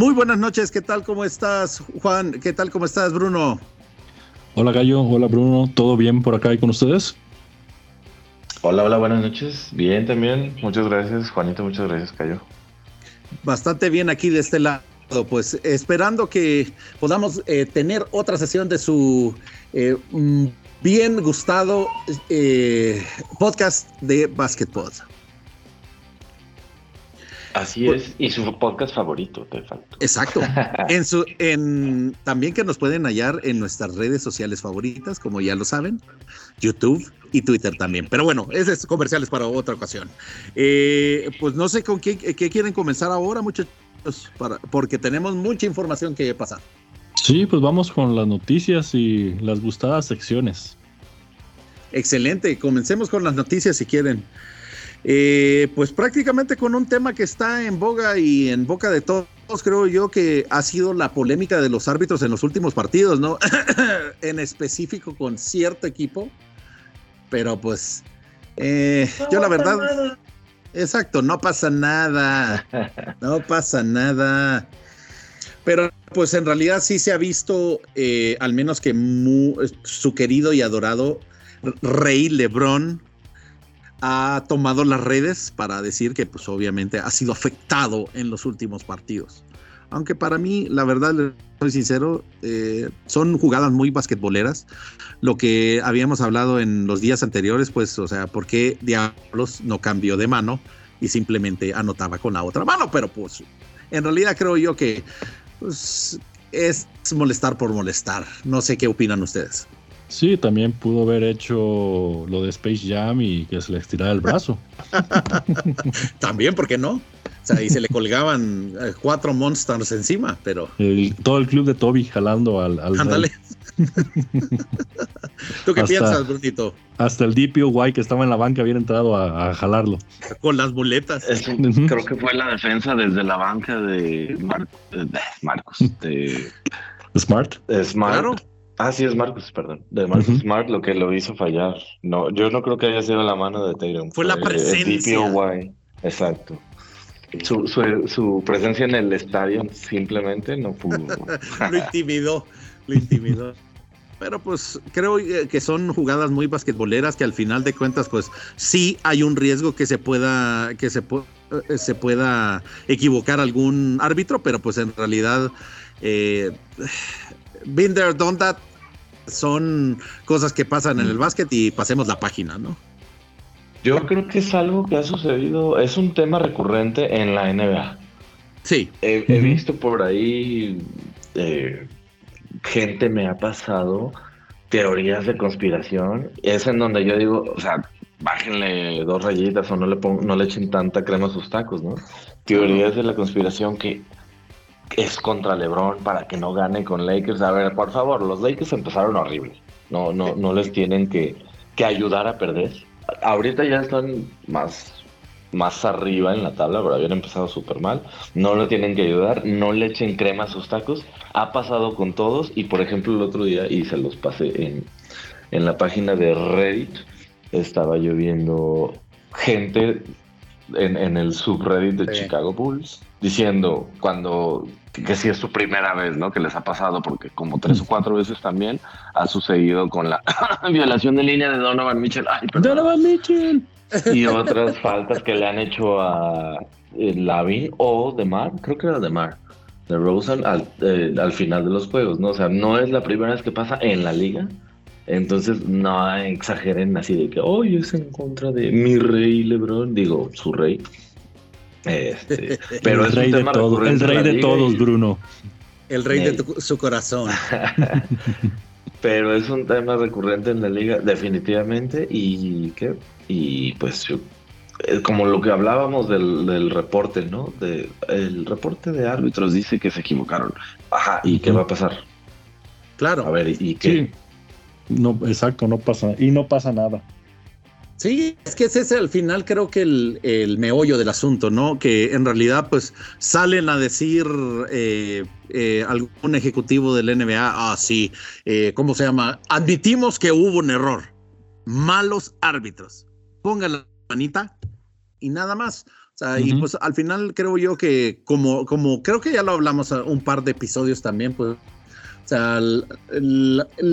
Muy buenas noches, ¿qué tal? ¿Cómo estás, Juan? ¿Qué tal? ¿Cómo estás, Bruno? Hola, Gallo. Hola, Bruno. ¿Todo bien por acá y con ustedes? Hola, hola, buenas noches. Bien también. Muchas gracias, Juanito. Muchas gracias, Cayo. Bastante bien aquí de este lado. Pues esperando que podamos eh, tener otra sesión de su eh, mm, bien gustado eh, podcast de Basketball. Así es, y su podcast favorito, te falta. Exacto. En su, en, también que nos pueden hallar en nuestras redes sociales favoritas, como ya lo saben, YouTube y Twitter también. Pero bueno, ese es comerciales para otra ocasión. Eh, pues no sé con qué, qué, quieren comenzar ahora, muchachos, para, porque tenemos mucha información que pasar. Sí, pues vamos con las noticias y las gustadas secciones. Excelente, comencemos con las noticias si quieren. Eh, pues prácticamente con un tema que está en boga y en boca de todos, creo yo que ha sido la polémica de los árbitros en los últimos partidos, ¿no? en específico con cierto equipo, pero pues eh, yo la verdad... Exacto, no pasa nada, no pasa nada. Pero pues en realidad sí se ha visto, eh, al menos que su querido y adorado Rey Lebron ha tomado las redes para decir que pues obviamente ha sido afectado en los últimos partidos. Aunque para mí, la verdad, soy sincero, eh, son jugadas muy basquetboleras. Lo que habíamos hablado en los días anteriores, pues, o sea, ¿por qué Diablos no cambió de mano y simplemente anotaba con la otra mano? Pero pues, en realidad creo yo que pues, es molestar por molestar. No sé qué opinan ustedes. Sí, también pudo haber hecho lo de Space Jam y que se le estirara el brazo. también, ¿por qué no? O sea, y se le colgaban eh, cuatro monsters encima, pero. todo el club de Toby jalando al. al Ándale. ¿Tú qué piensas, Brunito? Hasta el DPOY que estaba en la banca había entrado a, jalarlo. Con las muletas. Creo que fue la defensa desde la banca de, Marcos. De... Smart. Smart. Claro Ah, sí, es Marcus, perdón. De Marcus Smart lo que lo hizo fallar. No, yo no creo que haya sido la mano de Taylor. Fue, la presencia. exacto. Su, su, presencia en el estadio simplemente no pudo. lo intimidó, lo intimidó. Pero pues creo que son jugadas muy basquetboleras que al final de cuentas pues sí hay un riesgo que se pueda que se, eh, se pueda equivocar algún árbitro, pero pues en realidad eh, been there, done that son cosas que pasan en el básquet y pasemos la página, ¿no? Yo creo que es algo que ha sucedido, es un tema recurrente en la NBA. Sí. He, visto por ahí, eh, gente me ha pasado teorías de conspiración. Es en donde yo digo, o sea, bájenle dos rayitas o no le, no le echen tanta crema a sus tacos, ¿no? Teorías de la conspiración que es contra LeBron para que no gane con Lakers. A ver, por favor, los Lakers empezaron horrible. No, no, no les tienen que, que ayudar a perder. Ahorita ya están más, más arriba en la tabla, pero habían empezado súper mal. No le tienen que ayudar, no le echen crema a sus tacos. Ha pasado con todos y, por ejemplo, el otro día, y se los pasé en, en la página de Reddit, estaba yo viendo gente en, en el subreddit de Chicago Bulls diciendo cuando que si es su primera vez, ¿no? Que les ha pasado, porque como tres o cuatro veces también ha sucedido con la violación de línea de Donovan Mitchell. Donovan Mitchell. Y otras faltas que le han hecho a eh, Lavi o de Mar, creo que era de Mar, de Rosen al, eh, al final de los juegos, ¿no? O sea, no es la primera vez que pasa en la liga. Entonces no exageren así de que, hoy es en contra de mi rey Lebron, digo, su rey. Este, pero el rey de todos, el rey de todos, Bruno. El rey de su corazón. pero es un tema recurrente en la liga, definitivamente, y ¿qué? y pues eh, como lo que hablábamos del, reporte, ¿no? De, el reporte de árbitros dice que se equivocaron. Ajá, ¿y qué va a pasar? Claro. A ver, ¿y qué? No, exacto, no pasa, y no pasa nada. Sí, es que ese es al final creo que el, meollo del asunto, ¿no? Que en realidad pues salen a decir eh, eh, algún ejecutivo del NBA, ah, sí, eh, ¿cómo se llama? Admitimos que hubo un error, malos árbitros, pongan la manita y nada más. O Y pues al final creo yo que como, como creo que ya lo hablamos un par de episodios también, pues o sea,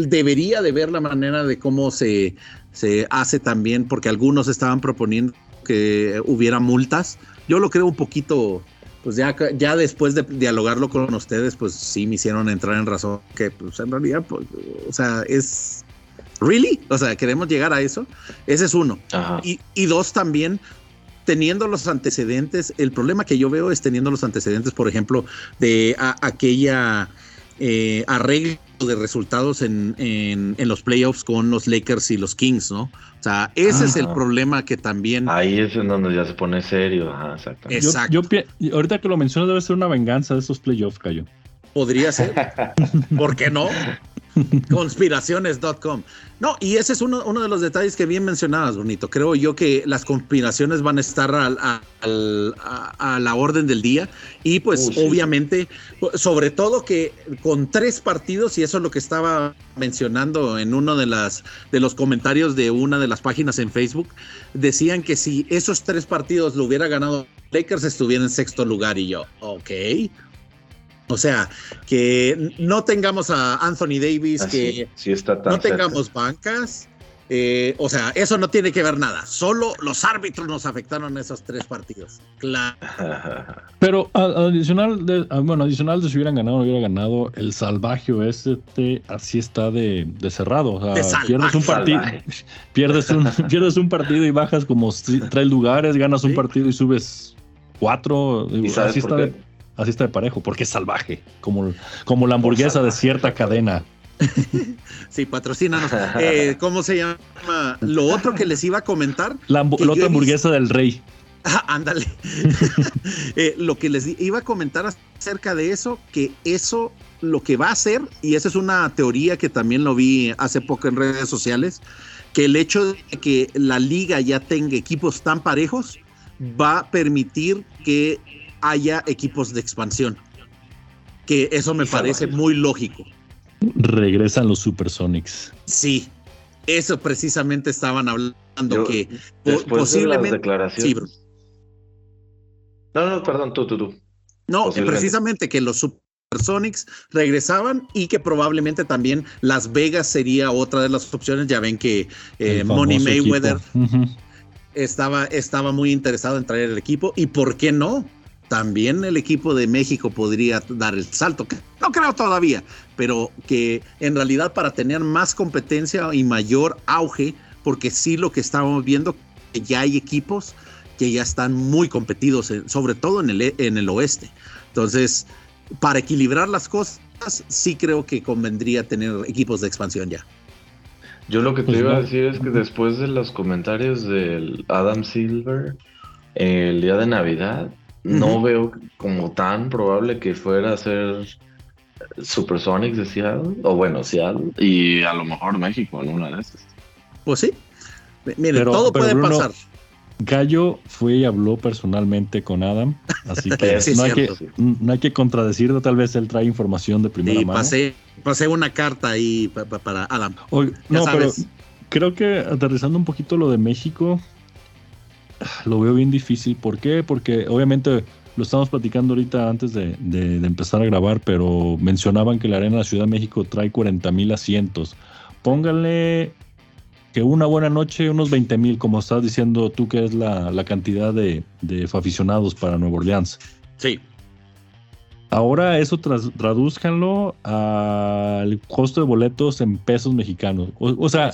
debería de ver la manera de cómo se, se hace también, porque algunos estaban proponiendo que hubiera multas. Yo lo creo un poquito, pues ya, ya después de dialogarlo con ustedes, pues sí me hicieron entrar en razón que pues en realidad, pues, o sea, es... ¿Really? O sea, queremos llegar a eso. Ese es uno. Y, y dos, también, teniendo los antecedentes, el problema que yo veo es teniendo los antecedentes, por ejemplo, de aquella eh, arreglo de resultados en, en, los playoffs con los Lakers y los Kings, ¿no? O sea, ese es el problema que también. Ahí es en donde ya se pone serio. Exacto. ahorita que lo mencionas, debe ser una venganza de esos playoffs, Cayo. Podría ser. ¿Por qué no? Conspiraciones.com. No, y ese es uno, uno, de los detalles que bien mencionabas, Bonito. Creo yo que las conspiraciones van a estar a, la orden del día y pues uh, obviamente, sobre todo que con tres partidos, y eso es lo que estaba mencionando en uno de, las, de los comentarios de una de las páginas en Facebook, decían que si esos tres partidos lo hubiera ganado Lakers estuviera en sexto lugar y yo, ok, o sea, que no tengamos a Anthony Davis, ah, que no tengamos bancas. Eh, o sea, eso no tiene que ver nada. Solo los árbitros nos afectaron esos tres partidos. Claro. Pero adicional de, bueno, adicional de si hubieran ganado o no hubieran ganado, el salvaje este así está de, cerrado. O sea, pierdes un partido, pierdes un, pierdes un partido y bajas como tres lugares, ganas un partido y subes cuatro. ¿Y así está de, Así está de parejo, porque es salvaje, como, como la hamburguesa de cierta cadena. Sí, patrocínanos. Eh, ¿Cómo se llama? Lo otro que les iba a comentar. La, otra hamburguesa del rey. Ah, ándale. Eh, lo que les iba a comentar acerca de eso, que eso lo que va a hacer, y esa es una teoría que también lo vi hace poco en redes sociales, que el hecho de que la liga ya tenga equipos tan parejos va a permitir que haya equipos de expansión. Que eso me parece muy lógico. Regresan los Supersonics. Sí, eso precisamente estaban hablando que posiblemente. no, no, perdón, tú, tú, tú. No, precisamente que los Supersonics regresaban y que probablemente también Las Vegas sería otra de las opciones. Ya ven que eh, Money Mayweather estaba, estaba muy interesado en traer el equipo. ¿Y por qué no? También el equipo de México podría dar el salto. No creo todavía, pero que en realidad para tener más competencia y mayor auge, porque sí lo que estamos viendo, que ya hay equipos que ya están muy competidos, sobre todo en el, en el oeste. Entonces, para equilibrar las cosas, sí creo que convendría tener equipos de expansión ya. Yo lo que te pues iba a decir es que después de los comentarios del Adam Silver, el día de Navidad, no veo como tan probable que fuera a ser Supersonics de Seattle, o bueno, Seattle, y a lo mejor México en una de esas. Pues sí. Mire, todo puede pasar. Gallo fue y habló personalmente con Adam, así que, no, hay que no, hay que contradecirlo, tal vez él trae información de primera mano. Pasé, pasé una carta ahí para Adam. no, pero creo que aterrizando un poquito lo de México, lo veo bien difícil. ¿Por qué? Porque obviamente lo estamos platicando ahorita antes de, empezar a grabar, pero mencionaban que la Arena de la Ciudad de México trae 40 mil asientos. Pónganle que una buena noche, unos 20 mil, como estás diciendo tú, que es la, cantidad de, de aficionados para Nueva Orleans. Sí. Ahora eso traduzcanlo al costo de boletos en pesos mexicanos. O, sea,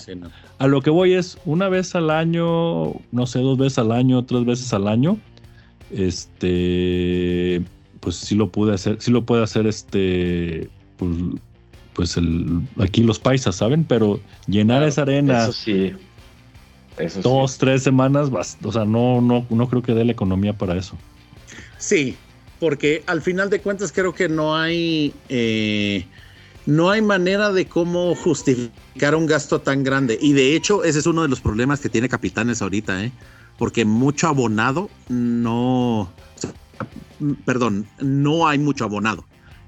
a lo que voy es una vez al año, no sé, dos veces al año, tres veces al año. Este, pues sí lo pude hacer, sí lo puede hacer este, pues, pues el, aquí los paisas, ¿saben? Pero llenar esa arena. Eso sí. dos, tres semanas, o sea, no, no, no creo que dé la economía para eso. Sí, porque al final de cuentas creo que no hay, eh, no hay manera de cómo justificar un gasto tan grande. Y de hecho, ese es uno de los problemas que tiene Capitanes ahorita, ¿eh? porque mucho abonado no, perdón, no hay mucho abonado.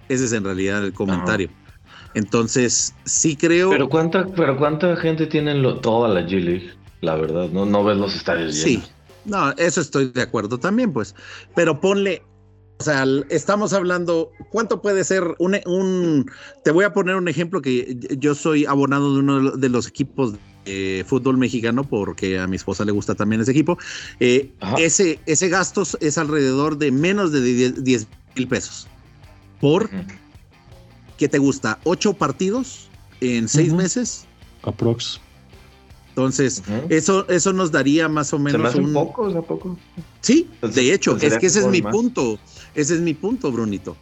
Ese es en realidad el comentario. Entonces, sí creo. Pero cuánta, pero cuánta gente tiene toda la G League, la verdad, no, no ves los estadios llenos. Sí, No, eso estoy de acuerdo también, pues. Pero ponle, o sea, estamos hablando, ¿cuánto puede ser un, un, te voy a poner un ejemplo que yo soy abonado de uno de los equipos de fútbol mexicano porque a mi esposa le gusta también ese equipo. Eh, ese, ese gasto es alrededor de menos de 10 mil pesos. Por, ¿qué te gusta? ¿Ocho partidos en seis meses? Aprox. Entonces, eso, eso nos daría más o menos un... poco, ¿a poco? Sí, de hecho, es que ese es mi punto. Ese es mi punto, Brunito.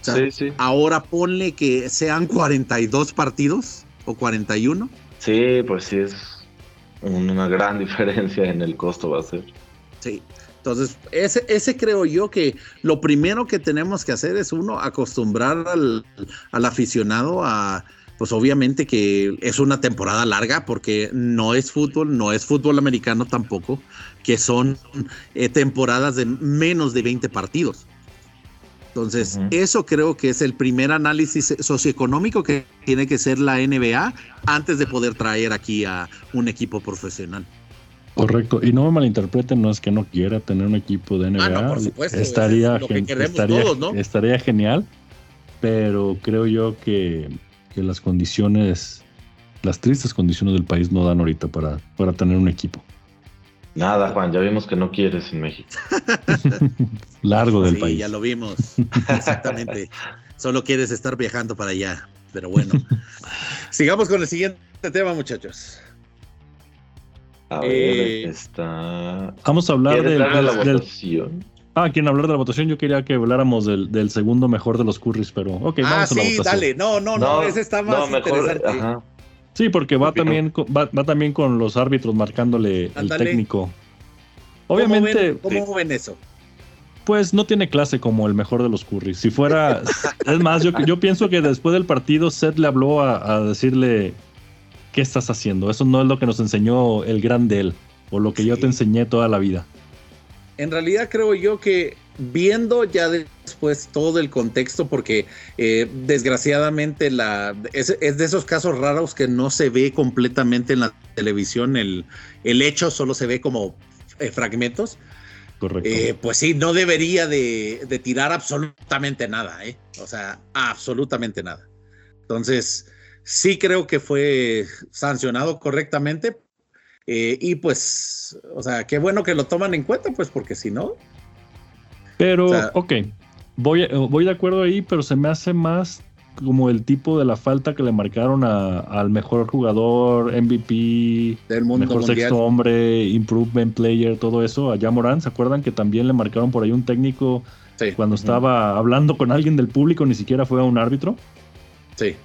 sí, sí. Ahora ponle que sean 42 partidos o 41. Sí, pues sí es una gran diferencia en el costo va a ser. Sí. Entonces, ese, ese creo yo que lo primero que tenemos que hacer es uno, acostumbrar al, al aficionado a, pues obviamente que es una temporada larga porque no es fútbol, no es fútbol americano tampoco, que son eh, temporadas de menos de 20 partidos. Entonces, eso creo que es el primer análisis socioeconómico que tiene que ser la NBA antes de poder traer aquí a un equipo profesional. Correcto, y no me malinterpreten, no es que no quiera tener un equipo de NBA. Ah, por supuesto, estaría, estaría, estaría genial, pero creo yo que que las condiciones, las tristes condiciones del país no dan ahorita para, para tener un equipo. Nada, Juan, ya vimos que no quieres en México. Largo del sí, país. Ya lo vimos, exactamente. Solo quieres estar viajando para allá, pero bueno. Sigamos con el siguiente tema, muchachos. A ver, eh, está... Vamos a hablar del, del, Ah, quieren hablar de la votación. Yo quería que habláramos del, segundo mejor de los Currys, pero ok, ah, vamos a la votación. dale. No, no, no, ese está más interesante. Sí, porque va también, va, también con los árbitros marcándole el técnico. Obviamente. ¿Cómo ven, eso? Pues no tiene clase como el mejor de los Currys. Si fuera. es más, yo, yo pienso que después del partido, Seth le habló a, decirle: ¿Qué estás haciendo? Eso no es lo que nos enseñó el gran él, o lo que yo te enseñé toda la vida en realidad creo yo que viendo ya después todo el contexto, porque eh, desgraciadamente la, es, de esos casos raros que no se ve completamente en la televisión, el, el hecho solo se ve como eh, fragmentos. Correcto. Eh, pues sí, no debería de, de, tirar absolutamente nada, ¿eh? O sea, absolutamente nada. Entonces, sí creo que fue sancionado correctamente, eh, y pues, o sea, qué bueno que lo toman en cuenta, pues, porque si no. Pero, ok, voy, voy de acuerdo ahí, pero se me hace más como el tipo de la falta que le marcaron al mejor jugador, MVP, del mundo mejor sexto hombre, improvement player, todo eso, a Morán. ¿Se acuerdan que también le marcaron por ahí un técnico cuando estaba hablando con alguien del público, ni siquiera fue a un árbitro? Sí.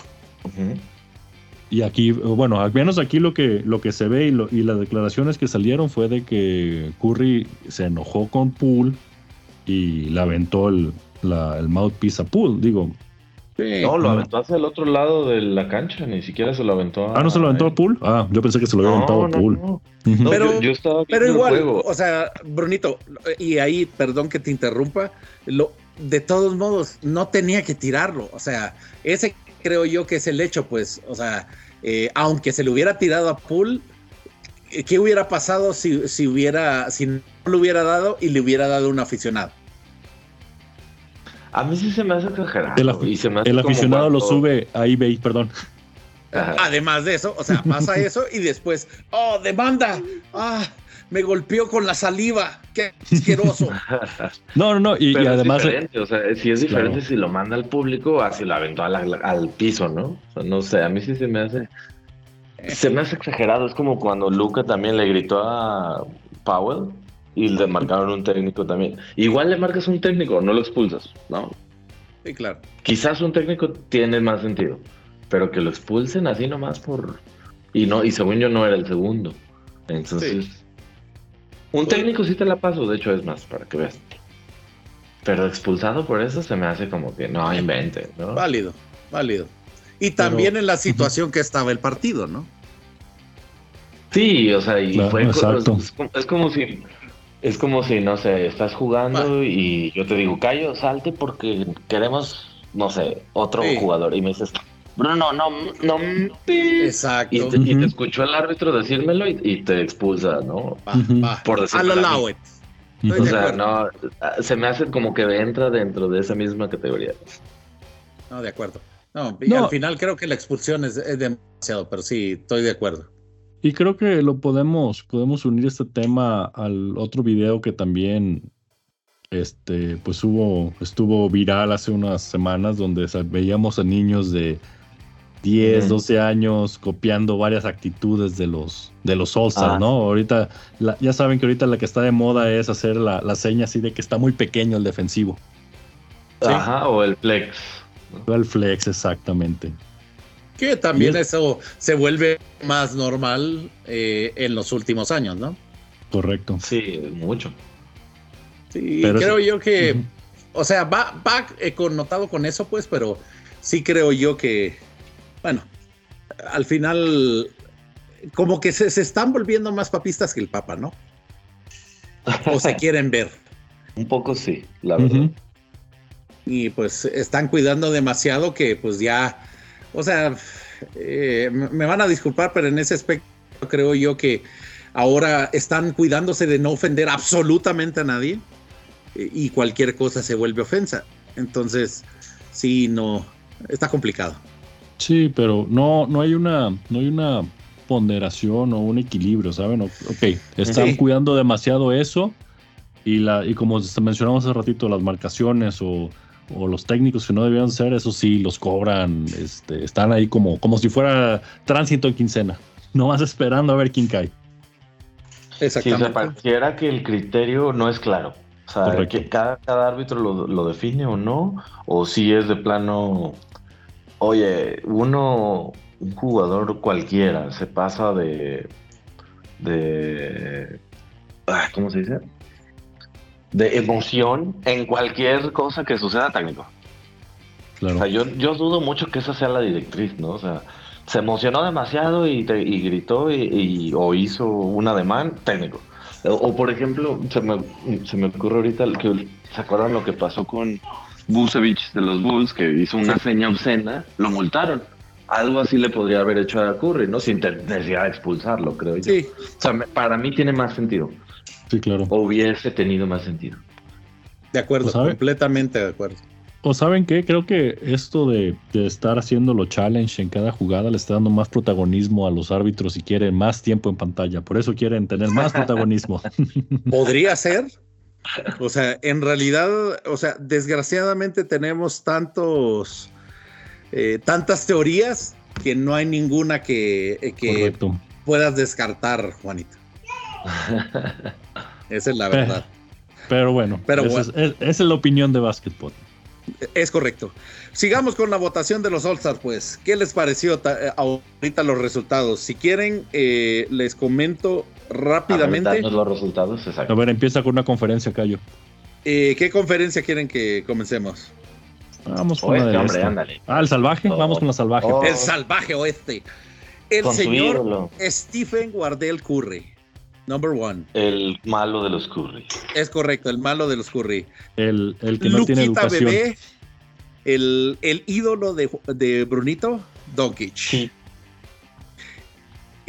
Y aquí, bueno, al menos aquí lo que, lo que se ve y, y las declaraciones que salieron fue de que Curry se enojó con Poole y le aventó el, la, el mouthpiece a Poole. Digo, no, lo aventó hacia el otro lado de la cancha, ni siquiera se lo aventó a. Ah, no se lo aventó a Poole. Ah, yo pensé que se lo había aventado a Poole. pero, yo, estaba pero igual, o sea, Brunito, y ahí, perdón que te interrumpa, lo, de todos modos, no tenía que tirarlo. O sea, ese creo yo que es el hecho, pues, o sea, eh, aunque se le hubiera tirado a Pool, eh, ¿qué hubiera pasado si, si, hubiera, si no lo hubiera dado y le hubiera dado un aficionado? A mí sí se me hace exagerado. El, aficionado lo sube a eBay, perdón. Además de eso, o sea, pasa eso y después, oh, demanda. Ah, me golpeó con la saliva. Qué asqueroso. no, no, no. Y, además. o sea, si es diferente si lo manda al público o si lo aventó al, piso, ¿no? O sea, no sé, a mí sí se me hace. Se me hace exagerado. Es como cuando Luca también le gritó a Powell y le marcaron un técnico también. Igual le marcas un técnico, no lo expulsas, ¿no? Sí, claro. Quizás un técnico tiene más sentido, pero que lo expulsen así nomás por. Y no, y según yo no era el segundo. Entonces. Un técnico sí te la paso, de hecho es más, para que veas. Pero expulsado por eso se me hace como que no invente, ¿no? Válido, válido. Y también en la situación que estaba el partido, ¿no? Sí, o sea, y fue es, como si es como si no sé, estás jugando y yo te digo, "Callo, salte porque queremos, no sé, otro jugador" y me dices, Bruno, no, no. Exacto. Y te, y te escuchó el árbitro decírmelo y, y te expulsa, ¿no? Va, va. Por decirlo. Estoy O sea, no, se me hace como que entra dentro de esa misma categoría. No, de acuerdo. No, y No. al final creo que la expulsión es, es demasiado, pero sí, estoy de acuerdo. Y creo que lo podemos, podemos unir este tema al otro video que también este, pues hubo, estuvo viral hace unas semanas, donde veíamos a niños de 10, Ujú. 12 años copiando varias actitudes de los, de los All-Stars, Ah. ¿no? Ahorita, la- ya saben que ahorita la que está de moda es hacer la, la seña así de que está muy pequeño el defensivo. Sí. Ajá, o el flex. El flex, exactamente. Que también eso se vuelve más normal eh, en los últimos años, ¿no? Correcto. Sí, mucho. Sí, Pero creo es- yo que, o sea, va, va eh, connotado con eso, pues, pero sí creo yo que, bueno, al final, como que se, se están volviendo más papistas que el Papa, ¿no? O se quieren ver. Un poco sí, la verdad. Y pues están cuidando demasiado que pues ya, o sea, eh, me me van a disculpar, pero en ese aspecto creo yo que ahora están cuidándose de no ofender absolutamente a nadie eh, y cualquier cosa se vuelve ofensa. Entonces, sí, no, está complicado. Sí, pero no, no hay una, no hay una ponderación o un equilibrio, ¿saben? Ok, están Sí. cuidando demasiado eso y la, y como mencionamos hace ratito, las marcaciones o, o los técnicos que no debían ser, eso sí, los cobran, este, están ahí como, como si fuera tránsito en quincena, nomás esperando a ver quién cae. Sí, o sea, Exactamente. pareciera que el criterio no es claro. O sea, que cada, cada árbitro lo, lo define o no, o si es de plano, oye, uno, un jugador cualquiera se pasa de, de, ah, ¿cómo se dice? De emoción en cualquier cosa que suceda técnico. Claro. O sea, yo, yo dudo mucho que esa sea la directriz, ¿no? O sea, se emocionó demasiado y, te- y gritó y, y- o hizo un ademán técnico. O, o, por ejemplo, se me, se me ocurre ahorita que se acuerdan lo que pasó con Busevich de los Bulls, que hizo una seña obscena, lo multaron. Algo así le podría haber hecho a Curry, ¿no? Sin necesidad de expulsarlo, creo yo. Sí, O sea, me- para mí tiene más sentido. Sí, claro. O hubiese tenido más sentido. de acuerdo, completamente de acuerdo. O saben qué, creo que esto de, de estar haciendo los challenge en cada jugada le está dando más protagonismo a los árbitros y quieren más tiempo en pantalla. Por eso quieren tener más protagonismo. Podría ser. O sea, en realidad, o sea, desgraciadamente tenemos tantos, eh, tantas teorías que no hay ninguna que, eh, que puedas descartar, Juanito. Esa es la verdad. Pero bueno, Pero bueno. Es, es- esa es la opinión de básquetbol. Es correcto. Sigamos con la votación de los All-Stars, pues. ¿Qué les pareció eh, ahorita los resultados? Si quieren, eh, les comento rápidamente. Los resultados, A exacto. ver, empieza con una conferencia, Cayo. Eh, ¿Qué conferencia quieren que comencemos? Vamos con O la de hombre, esta. ándale. Ah, el salvaje. Oh. Vamos con la salvaje. Oh. El salvaje oeste. El Con señor Stephen Wardell Curry. Number one. el malo de los Curry. Es correcto, el malo de los Curry. El, el que no tiene Luquita educación. Bebé, el, el ídolo de, de Brunito, Doncic. Sí.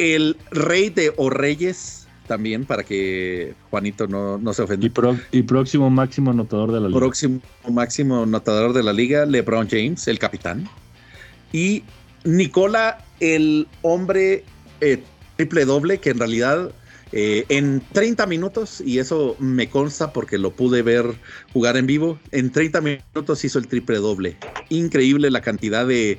El rey de o reyes, también, para que Juanito no, no se ofenda. Y, pro- y próximo máximo anotador de la liga. Próximo máximo anotador de la liga, LeBron James, el capitán. Y Nicola, el hombre eh, triple doble, que en realidad eh, en 30 minutos, y eso me consta porque lo pude ver jugar en vivo, en 30 minutos hizo el triple doble. Increíble la cantidad de,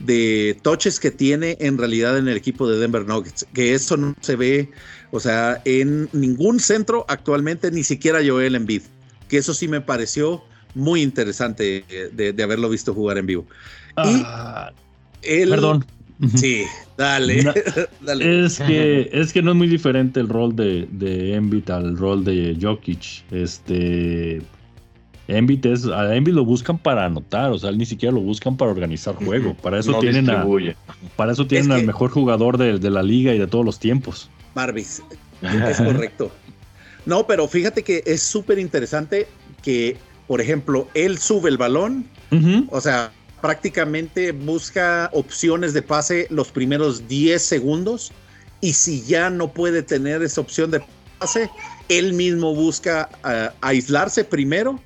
de touches que tiene en realidad en el equipo de Denver Nuggets, que eso no se ve, o sea, en ningún centro actualmente, ni siquiera Joel Embiid, que eso sí me pareció muy interesante eh, de, de haberlo visto jugar en vivo. Ah, El- perdón. Sí, dale. Es que, es que no es muy diferente el rol de, de Embiid al rol de Jokic. Este. Embiid es. A Embiid lo buscan para anotar, o sea, ni siquiera lo buscan para organizar juego. Para eso No tienen a, para eso tienen Es al que- mejor jugador de, de la liga y de todos los tiempos. Marvis, es correcto. No, pero fíjate que es súper interesante que, por ejemplo, él sube el balón, o sea, prácticamente busca opciones de pase los primeros 10 segundos y si ya no puede tener esa opción de pase, él mismo busca uh, aislarse primero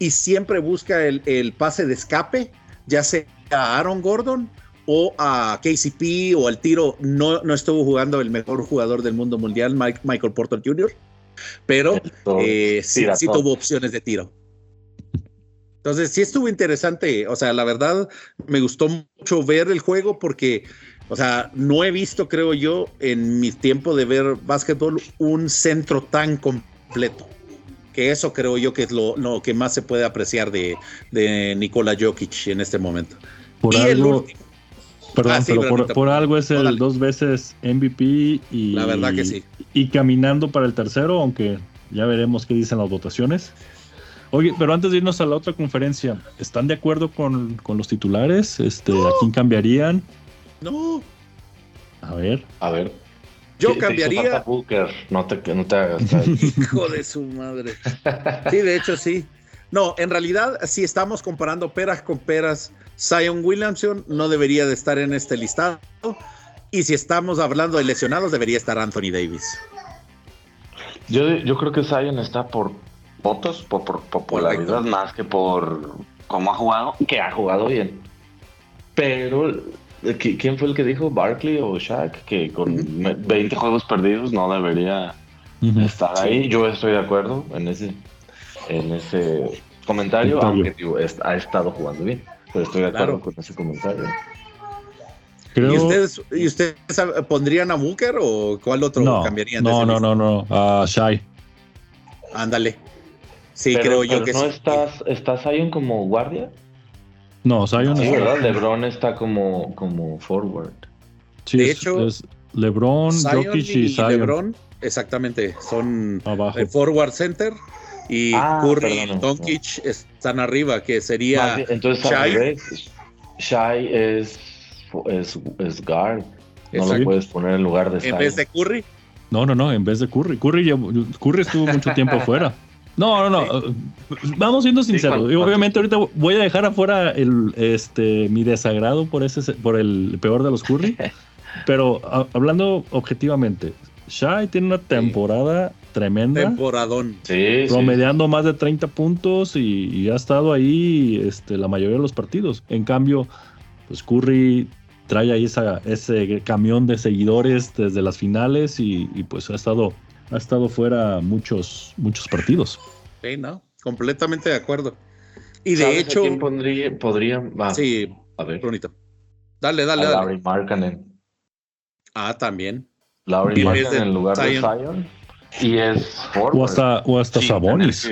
y siempre busca el, el, pase de escape, ya sea a Aaron Gordon o a KCP o al tiro. No, no estuvo jugando el mejor jugador del mundo mundial, Mike, Michael Porter Jr., pero eh, sí, sí tuvo opciones de tiro. Entonces, sí estuvo interesante. O sea, la verdad, me gustó mucho ver el juego porque, o sea, no he visto, creo yo, en mi tiempo de ver básquetbol, un centro tan completo. Que eso creo yo que es lo, lo que más se puede apreciar de, de Nikola Jokic en este momento. Por y algo, el Perdón, ah, sí, pero por, por, algo es el dos veces MVP y. La verdad que sí. Y caminando para el tercero, aunque ya veremos qué dicen las votaciones. Oye, pero antes de irnos a la otra conferencia, ¿están de acuerdo con, con los titulares? Este, ¿A quién cambiarían? No. A ver. A ver. Yo cambiaría. Booker. No te, no te hagas. Hijo de su madre. Sí, de hecho sí. No, en realidad, si estamos comparando peras con peras, Zion Williamson no debería de estar en este listado. Y si estamos hablando de lesionados, debería estar Anthony Davis. Yo, yo creo que Zion está por votos, por, por popularidad, más que por cómo ha jugado, que ha jugado bien. Pero, ¿quién fue el que dijo? ¿Barkley o Shaq? Que con 20 juegos perdidos no debería estar ahí. Yo estoy de acuerdo en ese en ese comentario, aunque ha estado jugando bien. Pero estoy de acuerdo con ese comentario. ¿Y ustedes, ¿Y ustedes pondrían a Booker o cuál otro cambiarían? No, no, no, no, a Shai. Ándale. Sí, creo yo que no estás, ¿Estás Zion como guardia? No, Zion sí, ¿verdad? LeBron está como, como forward. Sí, de hecho, es LeBron, Jokic y, Zion. LeBron, exactamente, son el forward center y ah, Curry y Doncic están arriba, que sería Entonces, Shai. Shai es, es, es guard. No lo puedes poner en lugar de ¿En vez de Curry? No, no, no, en vez de Curry. Curry, Curry estuvo mucho tiempo fuera. No, no, no. Vamos siendo sinceros. Obviamente ahorita voy a dejar afuera el, este, mi desagrado por ese, por el peor de los Curry. pero hablando objetivamente, Shai tiene una temporada tremenda. Temporadón. Sí, promediando más de 30 puntos y, ha estado ahí este, la mayoría de los partidos. En cambio, pues Curry trae ahí esa, ese camión de seguidores desde las finales y, pues ha estado, ha estado fuera muchos, muchos partidos. Sí, no, completamente de acuerdo. Y de hecho. quién pondría, podría. sí, a ver. Bonito. Dale, dale, a dale. Markkanen. Ah, también. Larry Markkanen en lugar de Zion. Y es O hasta, o hasta Sabonis.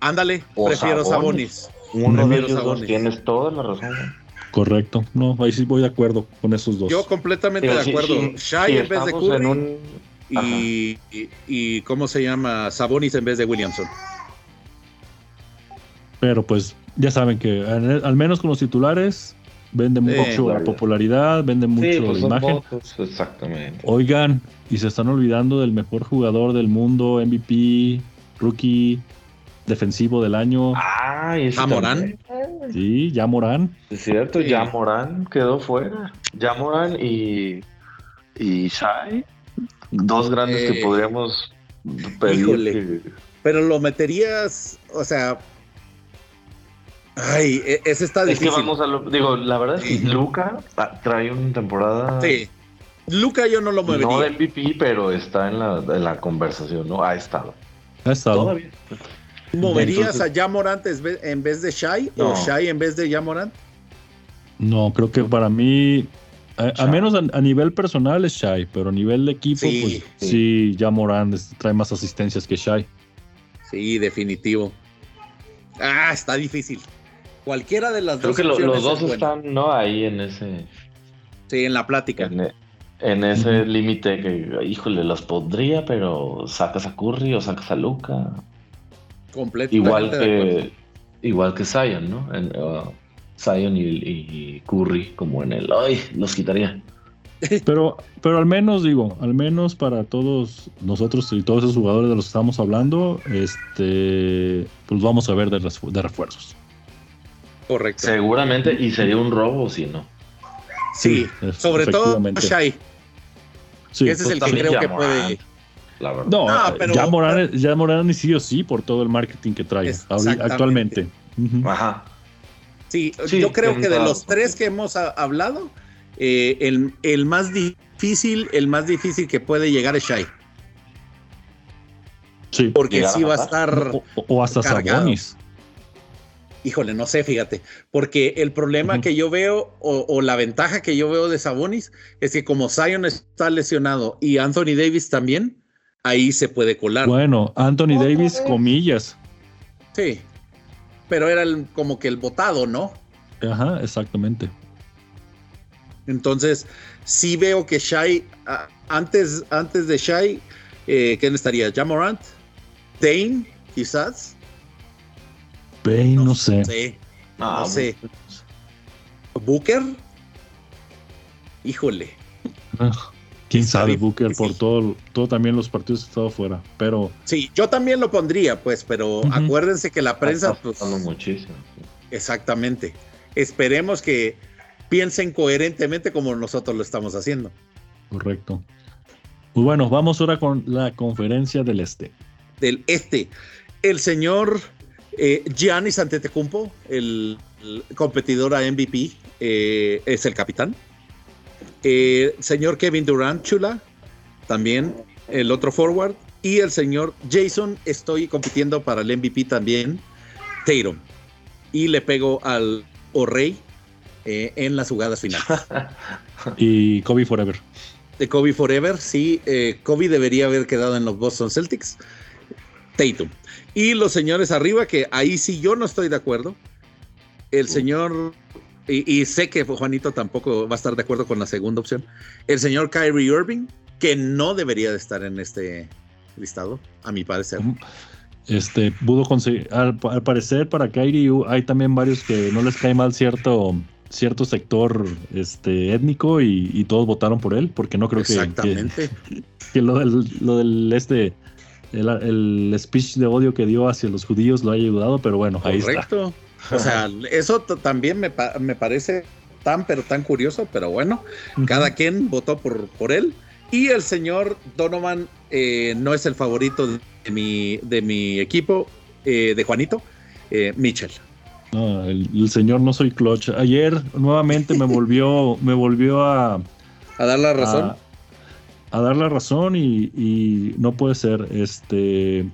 Ándale, prefiero Sabonis. Uno de ellos dos, tienes toda la razón. Correcto. No, ahí sí voy de acuerdo con esos dos. Yo completamente de acuerdo. Shai en vez de Curry y, y, ¿cómo se llama? Sabonis en vez de Williamson. Pero pues ya saben que al, menos con los titulares vende mucho la popularidad, vende mucho pues la imagen. exactamente. Oigan, y se están olvidando del mejor jugador del mundo, MVP, rookie, defensivo del año. Ah, ¿Ya Morán? Sí, ya Morán. Es cierto, ya Morán quedó fuera. Ya Morán y, y Shai, dos grandes que eh, podríamos pedir. Pero lo meterías, o sea, Ay, e, ese está difícil. Es que vamos a lo, digo, la verdad es que Luca trae una temporada. Sí. Luca yo no lo movería. No de MVP, pero está en la, en la conversación, ¿no? Ha estado. Ha estado. Todavía. ¿Moverías a Jamorant en vez de Shai o Shai en vez de Jamorant? No, creo que para mí, a, menos a, nivel personal es Shai, pero a nivel de equipo, sí, pues sí, Jamorant trae más asistencias que Shai. Sí, definitivo. Ah, está difícil. Cualquiera de las dos. Creo que los dos están, ¿no? Ahí en ese. Sí, en la plática. En, ese límite que, híjole, los podría, pero sacas a Curry o sacas a Luca. Completamente. Igual que, igual que Zion, ¿no? En, uh, Zion y, Curry, como en el. ¡Ay! Los quitaría. Pero, pero al menos digo, al menos para todos nosotros y todos esos jugadores de los que estamos hablando, este, pues vamos a ver de refuerzos. Correcto. Seguramente, y sería un robo si no. Sí, sobre todo Shai. Sí, ese es el que creo que puede. No, pero, ya, Morán, ya Morán sí o sí por todo el marketing que trae actualmente. Ajá. Sí, yo creo que de los tres que hemos hablado, eh, el, el, más difícil, el más difícil que puede llegar es Shai. Sí. Porque sí va a estar. O, hasta Sabonis. Híjole, no sé, fíjate. Porque el problema que yo veo, o, la ventaja que yo veo de Sabonis, es que como Zion está lesionado y Anthony Davis también, ahí se puede colar. Bueno, Anthony Davis, comillas. Sí. Pero era como que el votado, ¿no? Ajá, exactamente. Entonces, sí veo que Shai, antes, antes de Shai, eh, ¿quién estaría? ¿Jamorant? Dane, quizás. Bane, no, sé. no sé. Booker. Híjole. Ah, Quién sabe, Booker, por todo, todo también los partidos han estado fuera. Pero. Sí, yo también lo pondría, pues, pero acuérdense que la prensa. Pues, muchísimo. Exactamente. Esperemos que piensen coherentemente como nosotros lo estamos haciendo. Correcto. Pues bueno, vamos ahora con la conferencia del Este del Este. El señor eh, Giannis Antetokounmpo, el, competidor a MVP, eh, es el capitán. El señor Kevin Durant, chula, también el otro forward. Y el señor Jason, estoy compitiendo para el MVP también, Tatum. Y le pego al O'Reilly eh, en las jugadas finales. y Kobe Forever. De Kobe Forever, sí. Eh, Kobe debería haber quedado en los Boston Celtics. Tatum. Y los señores arriba, que ahí sí yo no estoy de acuerdo. El señor, y, sé que Juanito tampoco va a estar de acuerdo con la segunda opción. El señor Kyrie Irving, que no debería de estar en este listado, a mi parecer. Este, pudo conseguir, al, parecer para Kyrie hay también varios que no les cae mal cierto, cierto sector este, étnico y, todos votaron por él, porque no creo Exactamente. que, que lo, del, lo del este el, speech de odio que dio hacia los judíos lo haya ayudado, pero bueno, ahí Correcto. O sea, eso también me, parece tan, pero tan curioso, pero bueno, cada quien votó por, por él. Y el señor Donovan eh, no es el favorito de mi, de mi equipo, eh, de Juanito, eh, Mitchell. el, señor no soy clutch. Ayer nuevamente me volvió, me volvió a... A dar la razón a dar la razón y, no puede ser. Este,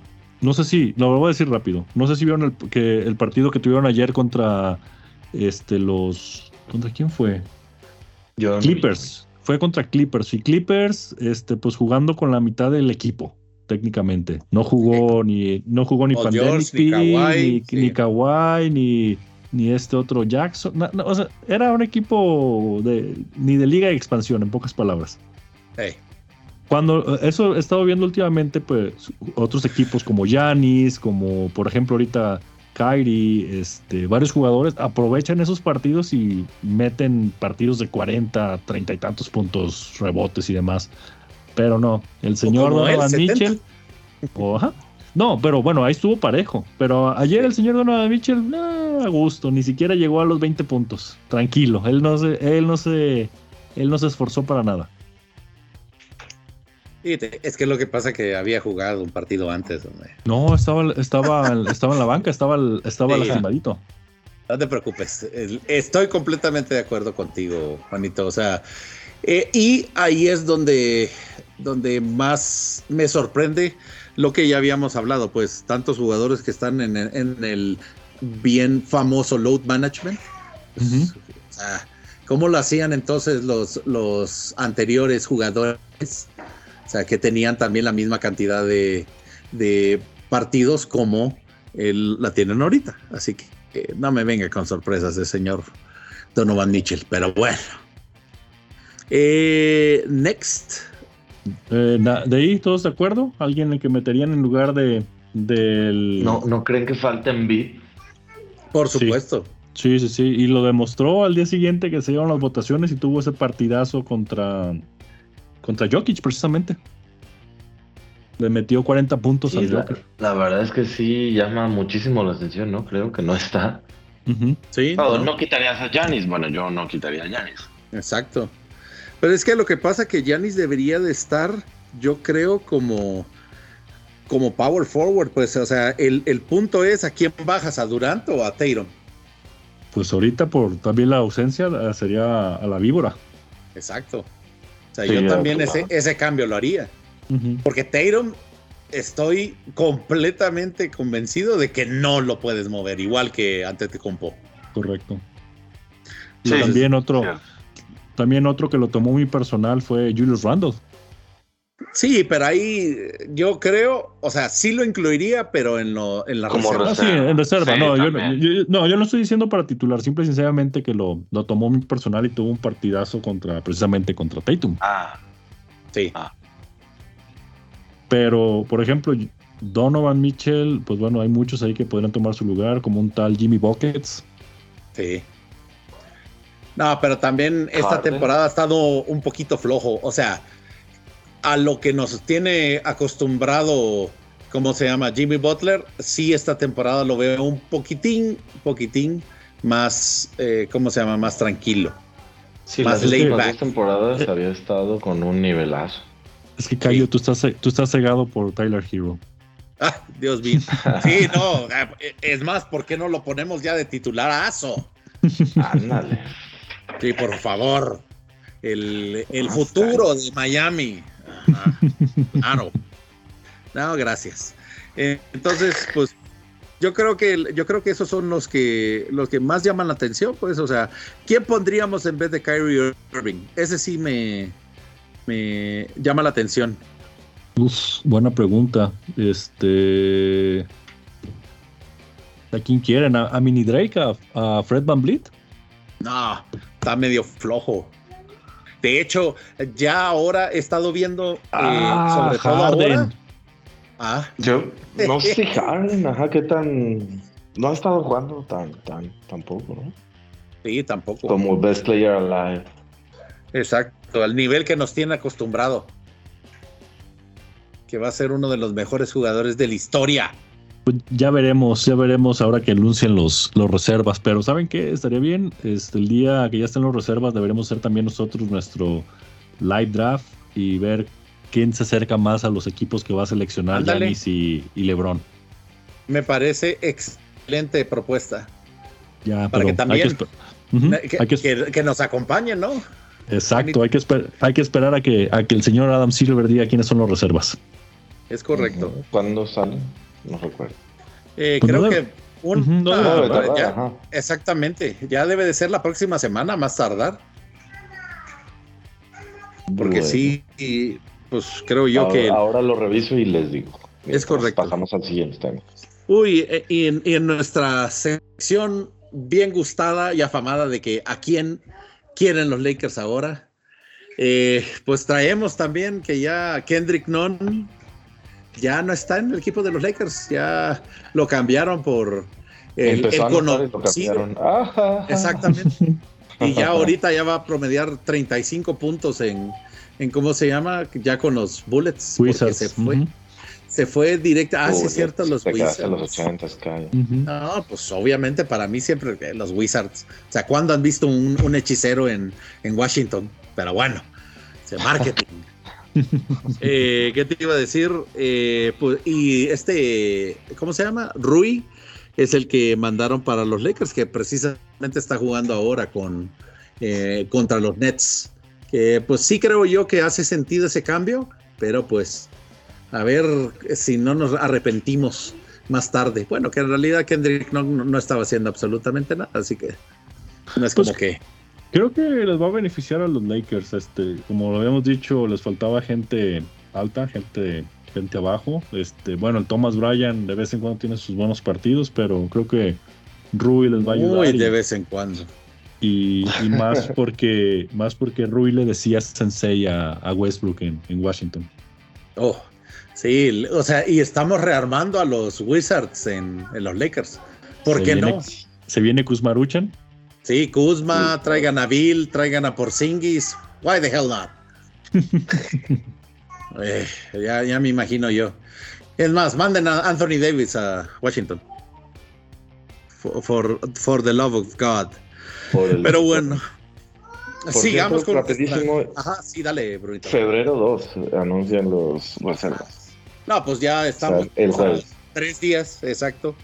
no sé si, lo voy a decir rápido. No sé si vieron el, que el partido que tuvieron ayer contra este, los. ¿Contra quién fue? Clippers. Fue contra Clippers. Y Clippers, este, pues jugando con la mitad del equipo, técnicamente. No jugó ni, no jugó ni Pandemic, ni Kawhi, ni, ni, este otro Jackson. o sea, era un equipo de, ni de liga de expansión, en pocas palabras. Cuando eh, eso he estado viendo últimamente, pues otros equipos como Yanis, como por ejemplo ahorita Kyrie, este, varios jugadores aprovechan esos partidos y meten partidos de 40, 30 y tantos puntos, rebotes y demás. Pero no, el señor Donovan Mitchell. no, pero bueno, ahí estuvo parejo. Pero ayer el señor Donovan Mitchell, a gusto, ni siquiera llegó a los 20 puntos. Tranquilo, él no se, él no se, él no se esforzó para nada es que lo que pasa que había jugado un partido antes. No, estaba, estaba, estaba en la banca, estaba, estaba lastimadito. No te preocupes, estoy completamente de acuerdo contigo, Juanito. O sea, eh, y ahí es donde, donde más me sorprende lo que ya habíamos hablado, pues tantos jugadores que están en, el bien famoso load management. o sea, ¿Cómo lo hacían entonces los, los anteriores jugadores? O sea, que tenían también la misma cantidad de, partidos como la tienen ahorita. Así que no me venga con sorpresas el señor Donovan Mitchell. Pero bueno. Eh, next. Eh, de ahí, ¿todos de acuerdo? ¿Alguien en que meterían en lugar de del... No, ¿no creen que falten beat? Por supuesto. Sí. sí, sí, Y lo demostró al día siguiente que se llevaron las votaciones y tuvo ese partidazo contra contra Jokic, precisamente. Le metió 40 puntos al Joker. La, verdad es que sí llama muchísimo la atención, ¿no? Creo que no está. Sí. No, no. quitarías a Janis. Bueno, yo no quitaría a Janis. Exacto. Pero es que lo que pasa que Janis debería de estar, yo creo, como, como power forward. Pues, o sea, el, punto es a quién bajas, a Durant o a Tatum. Pues ahorita por también la ausencia sería a la víbora. Exacto. O sea, yo también ese, ese cambio lo haría. Porque Tatum estoy completamente convencido de que no lo puedes mover, igual que antes te compó. Correcto. Y también otro, también otro que lo tomó muy personal fue Julius Randle. Sí, pero ahí yo creo, o sea, sí lo incluiría, pero en, lo, en la reserva. Ah, sí, en reserva. no, yo, no, yo no estoy diciendo para titular, simple y sencillamente que lo, lo tomó muy personal y tuvo un partidazo contra, precisamente contra Tatum. Ah, sí. Ah. Pero, por ejemplo, Donovan Mitchell, pues bueno, hay muchos ahí que podrían tomar su lugar, como un tal Jimmy Buckets. Sí. No, pero también esta temporada ha estado un poquito flojo. O sea, a lo que nos tiene acostumbrado, ¿cómo se llama? Jimmy Butler, sí, esta temporada lo veo un poquitín, poquitín más, eh, ¿cómo se llama? Más tranquilo. Sí, más las últimas dos temporadas había estado con un nivelazo. Es que Cayo, tú, estás, tú estás cegado por Tyler Hero. Ah, Dios mío. Sí, no, eh, es más, ¿por qué no lo ponemos ya de titular a Aso? Ándale. Sí, por favor. El, futuro de Miami. Claro. No, gracias. Eh, entonces, pues yo creo que yo creo que esos son los que los que más llaman la atención, pues, o sea, ¿quién pondríamos en vez de Kyrie Irving? Ese sí me, me llama la atención. buena pregunta. Este. ¿A quién quieren? ¿A, Mini Drake? ¿A, Fred Van Vliet? No, está medio flojo. De hecho, ya ahora he estado viendo eh, ah, sobre todo ahora. Ah. Yo no sé Harden, ajá, qué tan. No ha estado jugando tan, tan, tampoco, ¿no? Sí, tampoco. Como best player alive. Exacto, al nivel que nos tiene acostumbrado. Que va a ser uno de los mejores jugadores de la historia. Pues ya veremos, ya veremos ahora que anuncien los, los reservas. Pero ¿saben qué? Estaría bien. Este, el día que ya estén los reservas, deberemos hacer también nosotros nuestro live draft y ver quién se acerca más a los equipos que va a seleccionar Yanis y, LeBron. Me parece excelente propuesta. Ya, para que también que, nos acompañen, ¿no? Exacto, hay que, hay que esperar a que, a que el señor Adam Silver diga quiénes son los reservas. Es correcto. ¿Cuándo sale? No recuerdo. Eh, pues creo que un, exactamente, ya debe de ser la próxima semana, más tardar. Porque sí, pues creo yo que... Ahora lo reviso y les digo. Es correcto. Pasamos al siguiente tema. Uy, eh, y en, y en nuestra sección bien gustada y afamada de que a quién quieren los Lakers ahora. Eh, pues traemos también que ya Kendrick Nunn ya no está en el equipo de los Lakers, ya lo cambiaron por el, el conocido. Exactamente. Y ya ahorita ya va a promediar 35 puntos en, en ¿cómo se llama? Ya con los Bullets. Wizards. Se fue. Se fue directa. Ah, sí, es cierto, los Wizards. los 80, No, pues obviamente para mí siempre los Wizards. O sea, ¿cuándo han visto un, hechicero en, Washington? Pero bueno, se marketing. Eh, ¿Qué te iba a decir? Eh, pues, y este, ¿cómo se llama? Rui es el que mandaron para los Lakers, que precisamente está jugando ahora con, eh, contra los Nets. Que pues sí creo yo que hace sentido ese cambio, pero pues a ver si no nos arrepentimos más tarde. Bueno, que en realidad Kendrick no, no estaba haciendo absolutamente nada, así que no es como pues, que. Creo que les va a beneficiar a los Lakers. Este, como lo habíamos dicho, les faltaba gente alta, gente, gente abajo. Este, bueno, el Thomas Bryan de vez en cuando tiene sus buenos partidos, pero creo que Rui les va a ayudar. Muy de vez en cuando. Y, más porque más porque Rui le decía sensei a, Westbrook en, en Washington. Oh, Sí, o sea, y estamos rearmando a los Wizards en, los Lakers. ¿Por qué no? ¿Se viene Kuzmaruchan? Sí, Kuzma, traigan a Bill, traigan a Porzingis. Why the hell not? Eh, ya, ya me imagino yo. Es más, manden a Anthony Davis a Washington. for, for, the love of God. Pero bueno. Sigamos con rapidísimo. Ajá, sí, dale, Brunito. Febrero 2 anuncian los reservas. No, pues ya estamos. el jueves. Tres días, exacto.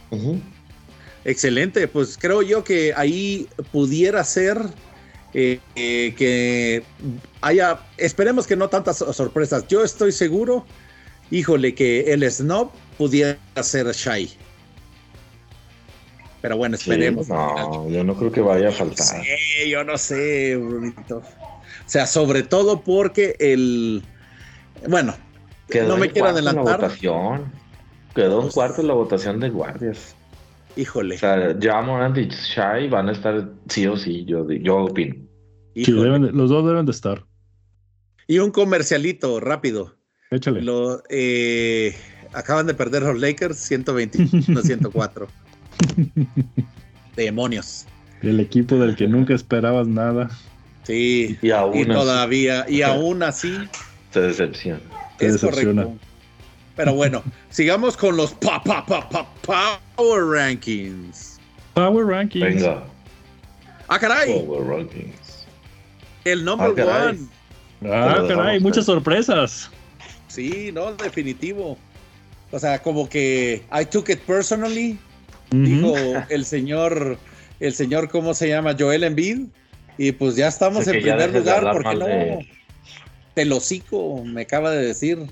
Excelente, pues creo yo que ahí pudiera ser eh, eh, que haya, esperemos que no tantas sorpresas. Yo estoy seguro, híjole, que el Snob pudiera ser Shy. Pero bueno, esperemos. no, yo no creo que vaya a faltar. Sí, yo no sé, Brunito. O sea, sobre todo porque el. Bueno, no me quiero adelantar. Quedó un cuarto en la votación de guardias. Híjole. O sea, ya Morant y Shai van a estar sí o sí, yo, yo opino. los dos deben de estar. Y un comercialito rápido. Échale. Lo, eh, acaban de perder los Lakers 121 104. Demonios. El equipo del que nunca esperabas nada. Sí, y, aún todavía, y aún así. Se decepciona. es correcto. Pero bueno, sigamos con los pa, pa, pa, Power Rankings. Power Rankings. Venga. Ah, caray. Power Rankings. El number ah, one. Ah, caray, muchas sorpresas. Sí, no, definitivo. O sea, como que I took it personally, dijo el señor, el señor, ¿cómo se llama? Joel Embiid. Y pues ya estamos en primer lugar, porque no. De... Telocico, me acaba de decir.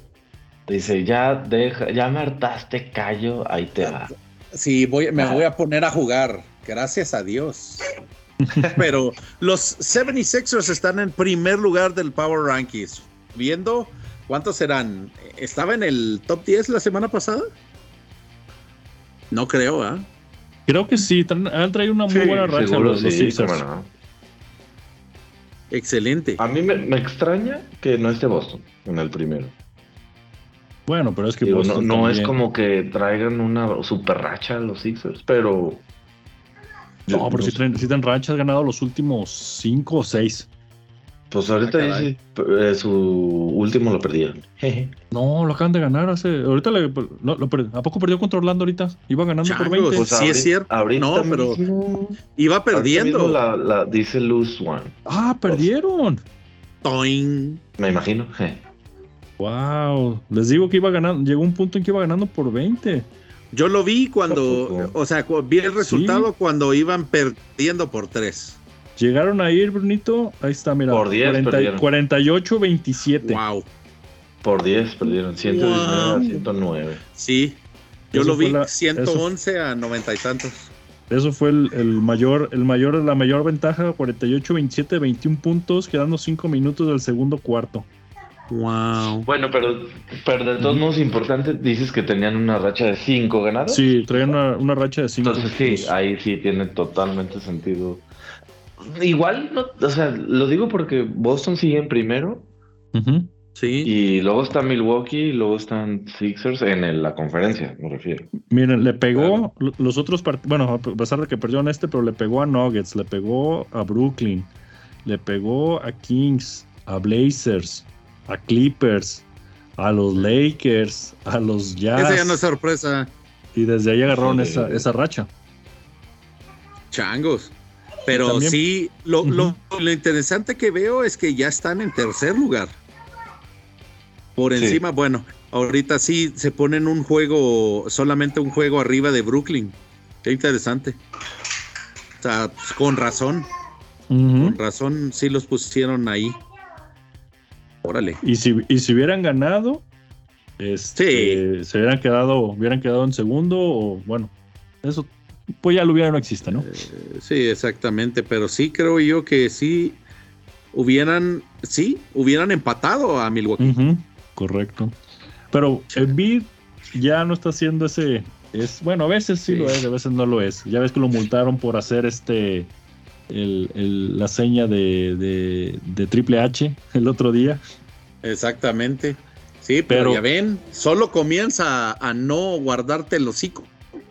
Dice, ya deja, ya me hartaste, callo, ahí te va. Sí, voy, me voy a poner a jugar, gracias a Dios. Pero los 76ers están en primer lugar del Power Rankings. Viendo cuántos serán. ¿Estaba en el top 10 la semana pasada? No creo, ¿ah? Creo que sí, han traído una muy buena racha los, Sixers. Excelente. A mí me, me extraña que no esté Boston en el primero. Bueno, pero es que no, es como que traigan una super racha a los Sixers, pero. No, pero si, traen, si tienen racha, ganado los últimos cinco o seis. Pues ahorita ah, dice, eh, su último lo perdieron. no, lo acaban de ganar hace. Ahorita le, no, lo ¿A poco perdió contra Orlando ahorita? Iba ganando por 20. Pues sí, es cierto. no, pero. iba perdiendo. La, la, dice Lose One. Ah, perdieron. Toing. Me imagino. Wow, les digo que iba ganando, llegó un punto en que iba ganando por 20. Yo lo vi cuando, o sea, vi el resultado cuando iban perdiendo por 3. Llegaron a ir, Brunito, ahí está, mira. Por 10 48-27. Wow. Por 10 perdieron, 119 a 109. Sí, yo lo vi 111 a 90 y tantos. Eso fue el, el, mayor, el mayor, la mayor ventaja, 48-27, 21 puntos, quedando 5 minutos del segundo cuarto. Wow. Bueno, pero, pero de todos modos importante, dices que tenían una racha de 5 ganados. Sí, traían una, racha de 5. Entonces sí, ahí sí tiene totalmente sentido. Igual, no, o sea, lo digo porque Boston sigue en primero. Sí. Y luego está Milwaukee y luego están Sixers en la conferencia, me refiero. Miren, le pegó los otros partidos, bueno, a pesar de que perdió en este, pero le pegó a Nuggets, le pegó a Brooklyn, le pegó a Kings, a Blazers, a Clippers, a los Lakers, a los Jazz. Esa ya no es sorpresa. Y desde ahí agarraron esa, esa racha. Changos. Pero sí, lo, lo, interesante que veo es que ya están en tercer lugar. Por encima, bueno, ahorita sí se ponen un juego, solamente un juego arriba de Brooklyn. Qué interesante. O sea, pues, con razón. Con razón sí los pusieron ahí. Órale. Y si, y si hubieran ganado, este, se hubieran quedado, hubieran quedado en segundo, o bueno, eso pues ya lo hubiera no existe, ¿no? Eh, sí, exactamente, pero sí creo yo que sí hubieran, sí, hubieran empatado a Milwaukee. correcto. Pero el Bid ya no está haciendo ese, es, bueno, a veces sí, lo es, a veces no lo es. Ya ves que lo multaron por hacer este, la seña de, de, Triple H el otro día. Exactamente. Sí, pero, ya ven, solo comienza a, no guardarte el hocico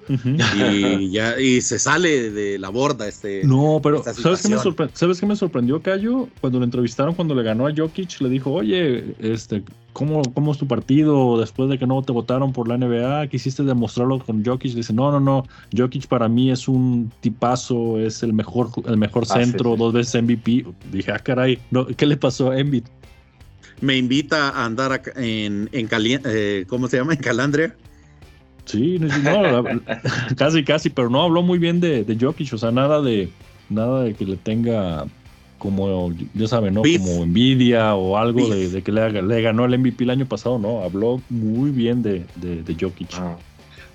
y ya y se sale de la borda este no pero ¿sabes qué, me ¿sabes qué me sorprendió Cayo? cuando lo entrevistaron cuando le ganó a Jokic le dijo oye este ¿cómo, cómo es tu partido después de que no te votaron por la NBA quisiste demostrarlo con Jokic dice no no no Jokic para mí es un tipazo es el mejor el mejor ah, centro dos veces MVP dije ah caray ¿qué le pasó a Embiid? me invita a andar en, en eh, ¿cómo se llama? En Calandria Sí, casi, casi, pero no habló muy bien de, de Jokic, o sea, nada de nada de que le tenga como, ya saben, ¿no? Como envidia o algo de, que le, le, ganó el MVP el año pasado, ¿no? Habló muy bien de, de, Jokic. Ah.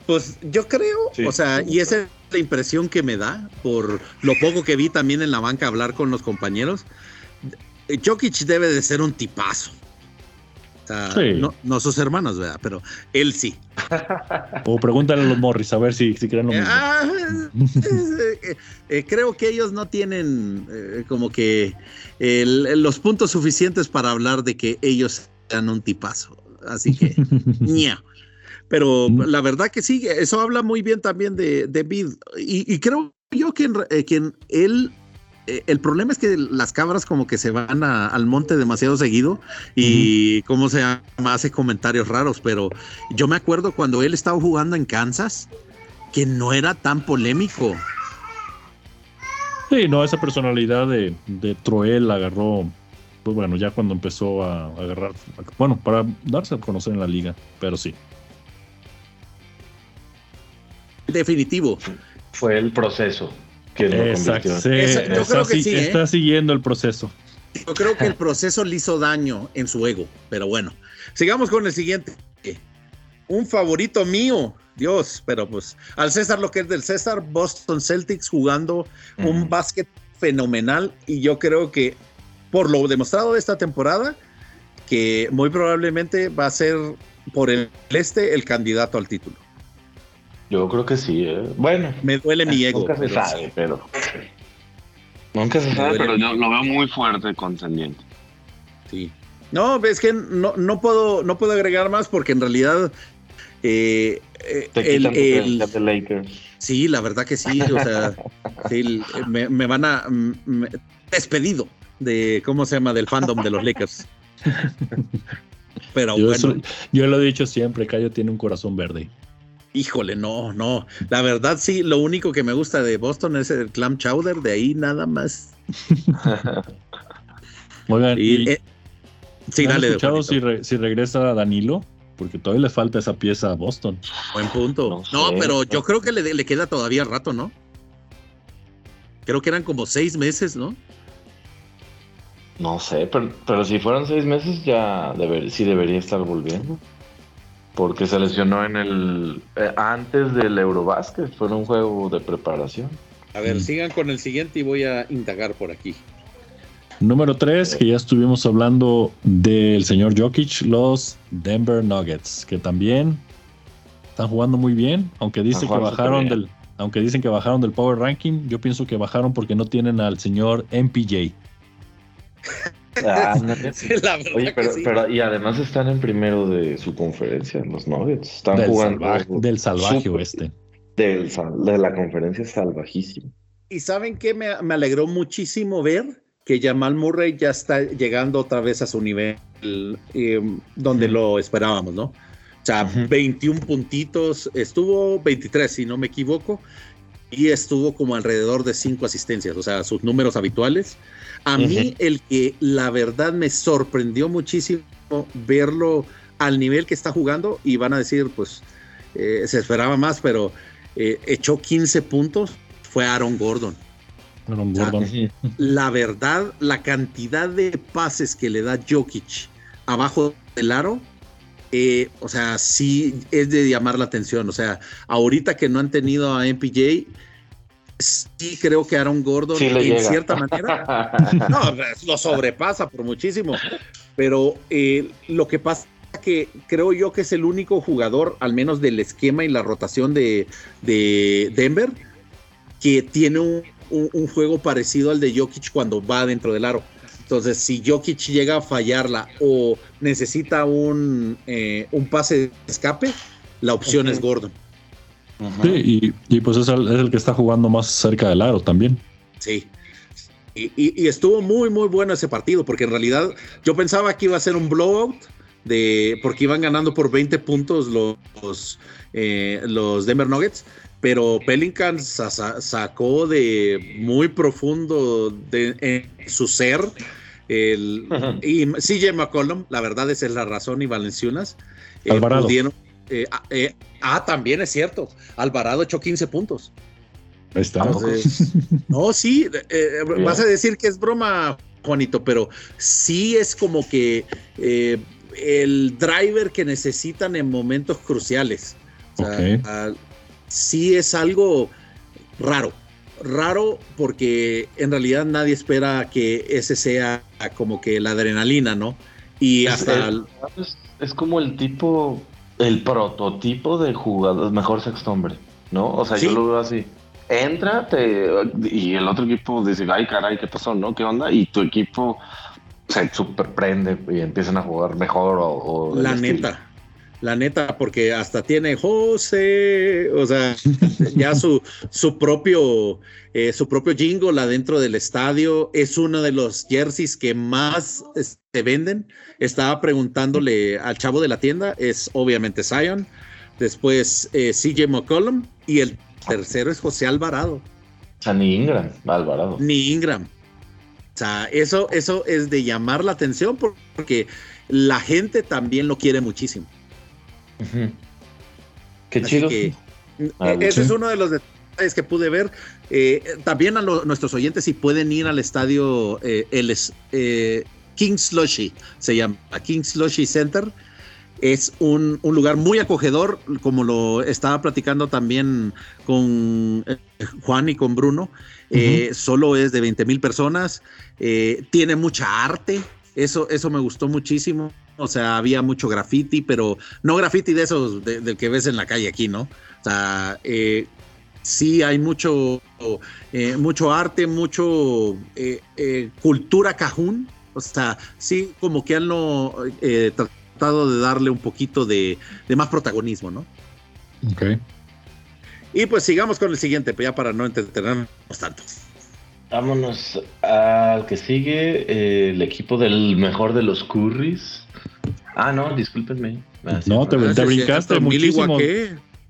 Pues yo creo, o sea, y esa es la impresión que me da por lo poco que vi también en la banca hablar con los compañeros. Jokic debe de ser un tipazo no, sus hermanos, ¿verdad? Pero él sí. O pregúntale a los Morris a ver si, si creen lo mismo. Ah, eh, eh, creo que ellos no tienen eh, como que los puntos suficientes para hablar de que ellos sean un tipazo. Así que, ña. Pero mm. la verdad que sí, eso habla muy bien también de, de Bid. Y, creo yo que, que él eh, el problema es que las cabras como que se van al monte demasiado seguido y como se llama, hace comentarios raros, pero yo me acuerdo cuando él estaba jugando en Kansas que no era tan polémico. Sí, no, esa personalidad de, de Troel agarró, pues bueno, ya cuando empezó a, agarrar, bueno, para darse a conocer en la liga, pero sí. Definitivo. Fue el proceso. Exacto. yo creo que sí, está ¿eh? siguiendo el proceso. Yo creo que el proceso le hizo daño en su ego, pero bueno. Sigamos con el siguiente. Un favorito mío, Dios, pero pues al César lo que es del César, Boston Celtics jugando un básquet fenomenal y yo creo que por lo demostrado de esta temporada, que muy probablemente va a ser por el este el candidato al título. Yo creo que sí, ¿eh? Bueno. Me duele mi ego. Nunca se sabe, pero. Nunca se sabe, pero yo lo veo muy fuerte contendiente. Sí. No, es que no, no, puedo, no puedo agregar más porque en realidad. Eh, eh el, el, Lakers. Sí, la verdad que sí. O sea, me, me, van a. despedido de. ¿Cómo se llama? Del fandom de los Lakers. Pero bueno. yo lo he dicho siempre: Cayo tiene un corazón verde. Híjole, no, no. La verdad sí, lo único que me gusta de Boston es el clam chowder, de ahí nada más. Oigan, y, eh, sí, dale. escuchado si, si regresa Danilo? Porque todavía le falta esa pieza a Boston. Buen punto. No, pero yo creo que le, le, queda todavía rato, ¿no? Creo que eran como seis meses, ¿no? No sé, pero, pero si fueron seis meses ya deber, sí debería estar volviendo. Porque se lesionó en el. Eh, antes del Eurobasket, fue un juego de preparación. A ver, mm. sigan con el siguiente y voy a indagar por aquí. Número 3, que ya estuvimos hablando del señor Jokic, los Denver Nuggets, que también están jugando muy bien, aunque dicen que bajaron del, aunque dicen que bajaron del Power Ranking, yo pienso que bajaron porque no tienen al señor MPJ. Ah, Oye, pero, y además están en primero de su conferencia, en los Nuggets. Están del jugando. Salvaje, del salvaje oeste. Del, de la conferencia salvajísima. Y saben que me, me, alegró muchísimo ver que Jamal Murray ya está llegando otra vez a su nivel em, donde lo esperábamos, ¿no? O sea, 21 puntitos, estuvo 23, si no me equivoco, y estuvo como alrededor de 5 asistencias, o sea, sus números habituales. A mí el que la verdad me sorprendió muchísimo verlo al nivel que está jugando y van a decir, pues eh, se esperaba más, pero eh, echó 15 puntos, fue Aaron Gordon. Aaron Gordon. la verdad, la cantidad de pases que le da Jokic abajo del aro, eh, o sea, sí es de llamar la atención. O sea, ahorita que no han tenido a MPJ, sí creo que Aaron Gordon en cierta manera no, lo sobrepasa por muchísimo. Pero eh, lo que pasa es que creo yo que es el único jugador, al menos del esquema y la rotación de, Denver, que tiene un, juego parecido al de Jokic cuando va dentro del aro. Entonces, si Jokic llega a fallarla o necesita un, eh, un pase de escape, la opción es Gordon. Sí, y, pues es el, que está jugando más cerca del aro también. Sí. Y, estuvo muy, muy bueno ese partido, porque en realidad yo pensaba que iba a ser un blowout, de, porque iban ganando por 20 puntos los, eh, los Denver Nuggets, pero Pelicans sacó de muy profundo de, en su ser. El, y CJ McCollum, la verdad esa es la razón, y Valenciunas. Eh, Alvarado. Eh, ah, eh, ah, también es cierto. Alvarado echó 15 puntos. Ahí está. no, sí, eh, vas a decir que es broma, Juanito, pero sí es como que el driver que necesitan en momentos cruciales. Ah, sí es algo raro. Raro porque en realidad nadie espera que ese sea como que la adrenalina, ¿no? Y hasta... es como el tipo el prototipo de jugador, mejor sexto hombre, ¿no? O sea, yo lo veo así. Entra te, y el otro equipo dice, ay, caray, ¿qué pasó? ¿No? ¿Qué onda? Y tu equipo se superprende y empiezan a jugar mejor o... la neta. La neta, porque hasta tiene José, o sea, ya su, su propio eh, su propio jingle adentro del estadio. Es uno de los jerseys que más se este, venden. Estaba preguntándole al chavo de la tienda, es obviamente Zion. Después eh, CJ McCollum y el tercero es José Alvarado. O sea, ni Ingram, Alvarado. Ni Ingram. O sea, eso, eso es de llamar la atención porque la gente también lo quiere muchísimo. Qué chido. Ah, ese es uno de los detalles que pude ver. Eh, también a nuestros oyentes, si pueden ir al estadio, eh, el eh, King's Slushy, se llama King's Slushy Center. Es un, lugar muy acogedor, como lo estaba platicando también con Juan y con Bruno. Solo es de 20 mil personas. tiene mucha arte. Eso, eso me gustó muchísimo. O sea, había mucho graffiti, pero no graffiti de esos del que ves en la calle aquí, ¿no? O sea, eh, sí hay mucho, eh, mucho arte, mucho eh, cultura cajún. O sea, sí, como que han tratado de darle un poquito de, más protagonismo, ¿no? Ok. Y pues sigamos con el siguiente, pues ya para no entretenernos tanto. Vámonos al que sigue, el equipo del mejor de los Currys. Ah, no, discúlpenme. no, te, te brincaste muchísimo.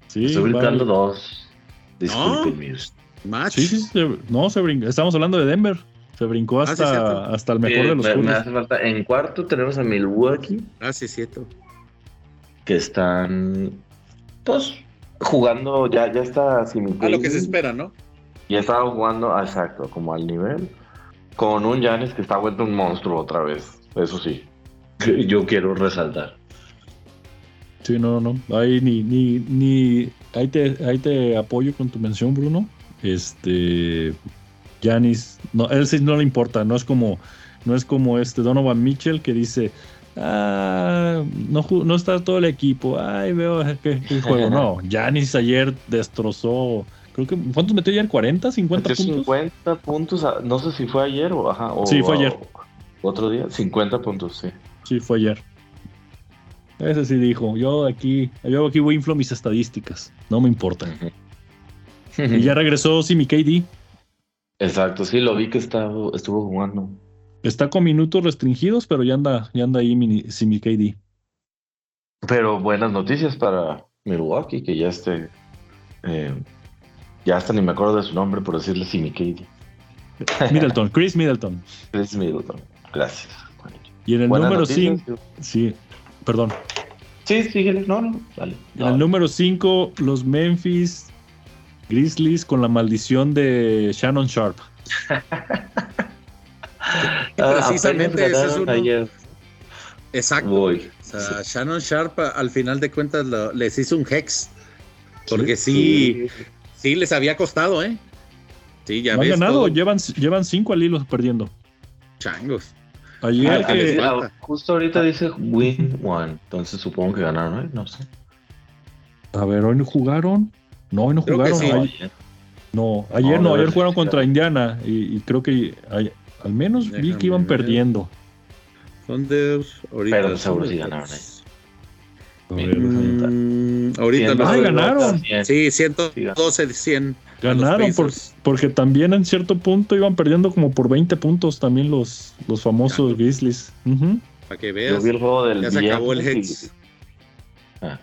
Sí, Estoy brincando dos. Discúlpenme. ¿No? Sí, sí, no, se brincó. Estamos hablando de Denver. Se brincó ah, hasta, hasta el mejor de los me, me hace falta. En cuarto tenemos a Milwaukee. Ah, sí, cierto. Que están, pues, jugando, ya, ya está sin A lo que se espera, ¿no? Ya estaba jugando, exacto, como al nivel. Con un Janis que está vuelto un monstruo otra vez. Eso sí yo quiero resaltar. Sí, no, no. Ahí ni, ni, ni. Ahí te, ahí te apoyo con tu mención, Bruno. Este. Janis, no, él sí no le importa, no es como, no es como este Donovan Mitchell que dice, ah, no, no está todo el equipo, ay, veo qué, juego. No, Janis ayer destrozó, creo que, ¿cuántos metió ayer? ¿40, 50 puntos? 50 puntos, no sé si fue ayer o, ajá, sí, fue ayer. otro día, 50 puntos, sí. Sí, fue ayer. Ese sí dijo, yo aquí, yo aquí voy inflo mis estadísticas, no me importa. y ya regresó Simi KD. Exacto, sí, lo vi que estuvo jugando. Está con minutos restringidos, pero ya anda, ya anda ahí Simi KD. Pero buenas noticias para Milwaukee, que ya esté. Eh, ya hasta ni me acuerdo de su nombre por decirle Simi KD. Middleton, Chris Middleton. Chris Middleton, gracias. Y en el número 5, sí, perdón. Sí, síguele, no, no, dale. En el número 5, los Memphis Grizzlies con la maldición de Shannon Sharp. precisamente ese es uno. Exacto. O sea, Shannon Sharp al final de cuentas les hizo un hex. Porque sí, sí, les había costado, ¿eh? Sí, ya no han ganado, llevan, llevan cinco al hilo perdiendo. Changos. Ayer ah, justo ahorita dice win one, entonces supongo que ganaron, ¿eh? No sé. A ver, hoy no jugaron. No, hoy no jugaron. no, ayer no, ayer jugaron contra Indiana y, creo que al menos vi que iban perdiendo. Thunder, ahorita. Pero seguro sí ganaron, ¿eh? Ahorita lo ganaron. Sí, 112 de 100. Ganaron porque también en cierto punto iban perdiendo como por 20 puntos también los, los famosos Grizzlies. Para que veas. Yo vi el juego del ya se acabó el Hex. Ah.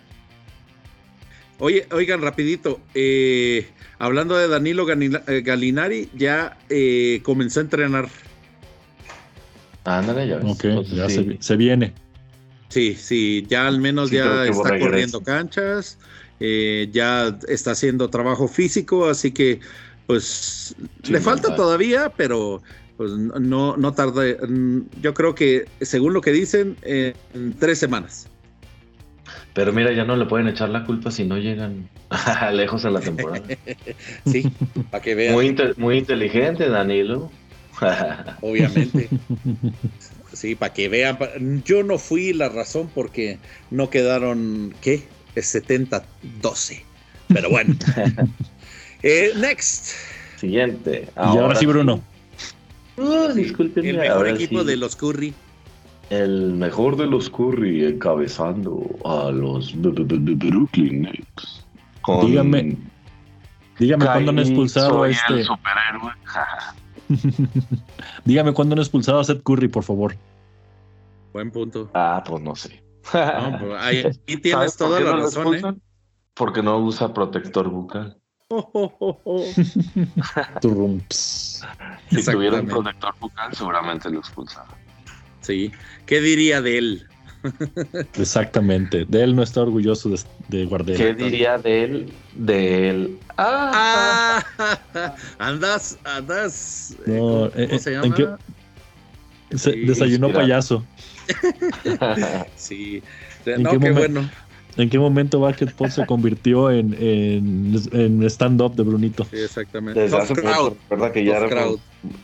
Oye, oigan, rapidito. Eh, hablando de Danilo eh, Galinari, ya eh, comenzó a entrenar. Ándale, ya Ok, ya se, viene. Sí, sí, ya al menos ya está corriendo canchas, ya está haciendo trabajo físico, así que pues le falta todavía, pero pues no, no tarda. Mm, yo creo que, según lo que dicen, en tres semanas. Pero mira, ya no le pueden echar la culpa si no llegan lejos en la temporada. sí, para que vean. Muy, muy inteligente, Danilo. Obviamente. Sí, para que vean. Yo no fui la razón porque no quedaron, ¿qué? 70-12. Pero bueno. Eh, next. Siguiente. y ahora sí, Bruno. Uh, disculpen. El mejor equipo de los Curry. El mejor de los Curry encabezando a los Brooklyn Nets. dígame, dígame cuándo han expulsado a este. El superhéroe. dígame cuándo han expulsado a Seth Curry, por favor. Buen punto. Ah, pues no sé. No, pues ahí, tienes toda la razón, ¿eh? Porque no usa protector bucal. si tuviera un protector bucal, seguramente lo expulsaba. Sí. ¿Qué diría de él? Exactamente. De él no está orgulloso de, de ¿Qué diría de él? De él. Ah, andas, andas. Eh, ¿Cómo, eh, se llama? desayunó payaso. sí. No, qué, bueno. ¿En qué momento Basketball se convirtió en, en, stand-up de Brunito? Sí, exactamente. Desde hace crowd. ¿verdad? Que ya era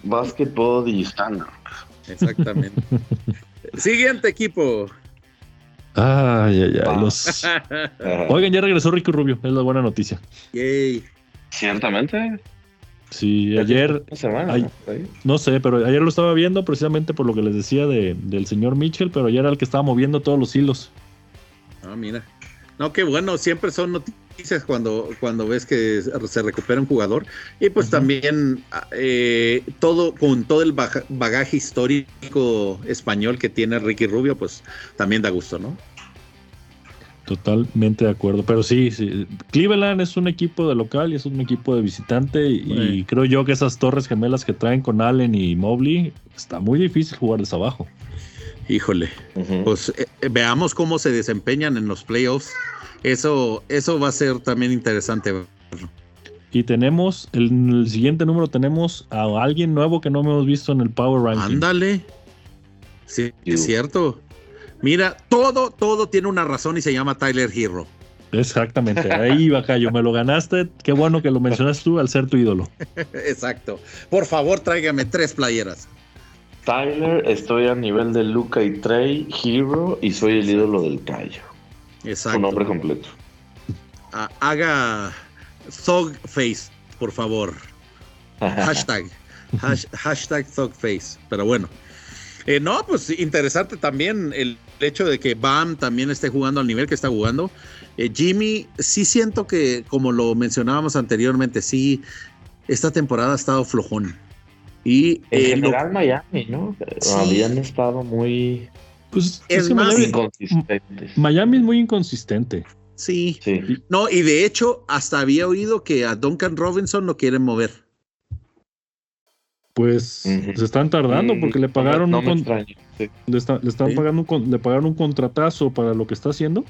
Basketball y stand-up. Exactamente. Siguiente equipo. Ay, ay, ay. Los... Oigan, ya regresó Rico Rubio. Es la buena noticia. Yay. Ciertamente. Sí, ayer. no sé, pero ayer lo estaba viendo precisamente por lo que les decía de, del señor Mitchell, pero ayer era el que estaba moviendo todos los hilos. Ah, mira. No, qué bueno, siempre son noticias cuando, cuando ves que se recupera un jugador. Y pues también eh, todo, con todo el bagaje histórico español que tiene Ricky Rubio, pues también da gusto, ¿no? Totalmente de acuerdo, pero sí, sí, Cleveland es un equipo de local y es un equipo de visitante y, creo yo que esas torres gemelas que traen con Allen y Mobley está muy difícil jugarles abajo. Híjole, pues eh, eh, veamos cómo se desempeñan en los playoffs. Eso, eso va a ser también interesante. Y tenemos, en el siguiente número tenemos a alguien nuevo que no hemos visto en el Power Ranking. Ándale. Sí, es cierto. Mira, todo, todo tiene una razón y se llama Tyler Hero. Exactamente, ahí va Cayo, me lo ganaste. Qué bueno que lo mencionas tú al ser tu ídolo. Exacto. Por favor, tráigame tres playeras. Tyler, estoy a nivel de Luca y Trey, Hero, y soy el ídolo del Cayo. Exacto. Su nombre completo. haga Thugface, por favor. hashtag. hashtag Thugface. Pero bueno. Eh, no, pues interesante también el hecho de que Bam también esté jugando al nivel que está jugando. Eh, Jimmy, sí siento que, como lo mencionábamos anteriormente, sí, esta temporada ha estado flojón. Y, en eh, general Miami, ¿no? Habían estado muy... Pues es, Miami, inconsistentes. Miami es muy inconsistente. Sí. No, y de hecho, hasta había oído que a Duncan Robinson lo quieren mover. Pues se están tardando porque le pagaron un le, están pagando un, le pagaron un contratazo para lo que está haciendo.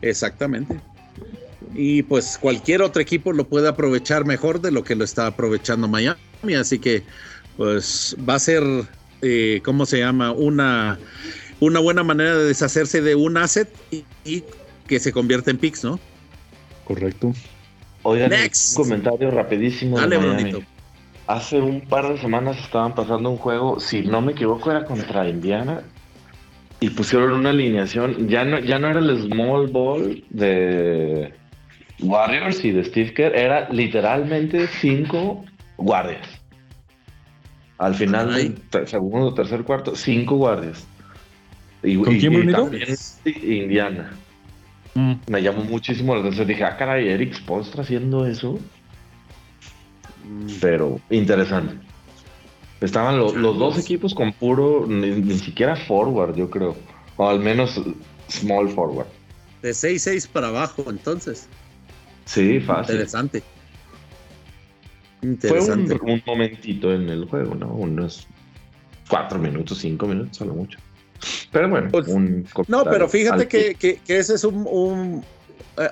Exactamente. Y pues cualquier otro equipo lo puede aprovechar mejor de lo que lo está aprovechando Miami. Así que pues va a ser, eh, ¿cómo se llama? Una, una buena manera de deshacerse de un asset y, que se convierta en picks, ¿no? Correcto. Oigan, un comentario rapidísimo. Dale, bonito. Hace un par de semanas estaban pasando un juego, si no me equivoco, era contra Indiana. Y pusieron una alineación. Ya no, ya no era el small ball de Warriors y de Steve Kerr, era literalmente cinco guardias. Al final del segundo, tercer, cuarto, cinco guardias. Y, ¿Con quién, y Indiana. Mm. Me llamó muchísimo la atención. Dije, ah, caray, Eric Spolstra haciendo eso. Pero interesante. Estaban los dos equipos con puro, ni, siquiera forward, yo creo. O al menos small forward. De 6-6 para abajo, entonces. Sí, fácil. Interesante. Interesante. Fue un, momentito en el juego, ¿no? Unos cuatro minutos, cinco minutos, a lo mucho. Pero bueno, pues, un No, pero fíjate que, que, ese es un,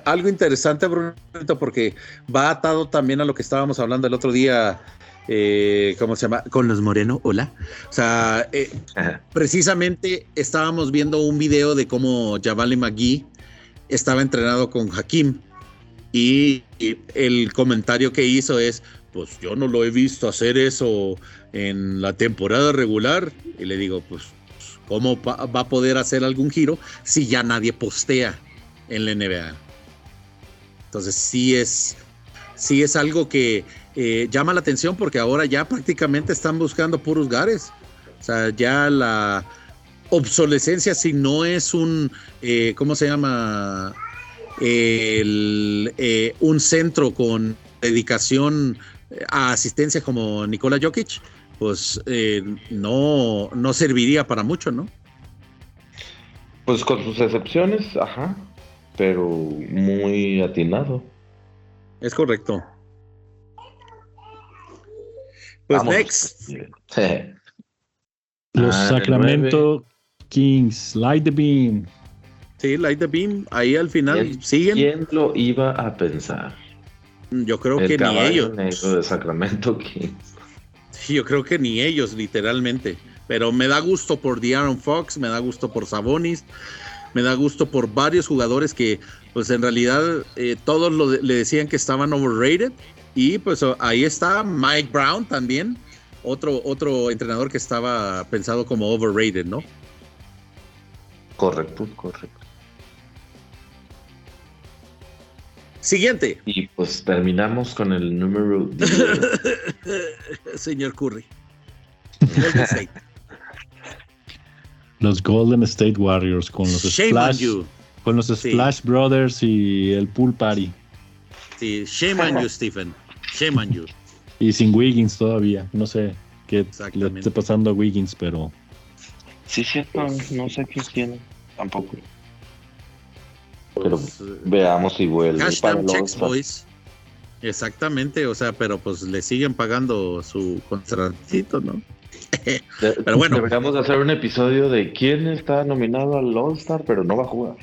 algo interesante, Bruno, porque va atado también a lo que estábamos hablando el otro día. Eh, ¿Cómo se llama? Con los Moreno, hola. O sea, eh, precisamente estábamos viendo un video de cómo Javali McGee estaba entrenado con Hakim y el comentario que hizo es, pues yo no lo he visto hacer eso en la temporada regular. Y le digo, pues, ¿cómo va a poder hacer algún giro si ya nadie postea en la NBA? Entonces sí es, sí es algo que eh, llama la atención porque ahora ya prácticamente están buscando puros gares. O sea, ya la obsolescencia, si no es un, eh, ¿cómo se llama? Eh, un centro con dedicación a asistencia como Nikola Jokic, pues eh, no, no serviría para mucho, ¿no? Pues con sus excepciones, ajá, pero muy atinado. Es correcto. Pues next. Los ah, Sacramento Kings, Light the Beam. Sí, Light the Beam, ahí al final siguen. ¿Quién lo iba a pensar? Yo creo que ni ellos. Negro de Sacramento Kings. yo creo que ni ellos, literalmente. Pero me da gusto por De'Aaron Fox, me da gusto por Sabonis, me da gusto por varios jugadores que, pues en realidad, eh, todos le decían que estaban overrated. Y pues ahí está Mike Brown también, otro, otro entrenador que estaba pensado como overrated, ¿no? Correcto, correcto. Siguiente. Y pues terminamos con el número. Señor Curry. Los Golden State Warriors con los Splash, con los Splash Brothers y el Pool Party. Sí, shame on you, Stephen. Shame on you. Y sin Wiggins todavía. No sé qué le esté pasando a Wiggins, pero. Sí, cierto. No sé qué tiene. Tampoco. Pero pues, veamos si vuelve. Para checks, boys. Exactamente, o sea, pero pues le siguen pagando su contratito, ¿no? pero bueno. Deberíamos hacer un episodio de quién está nominado al All-Star, pero no va a jugar.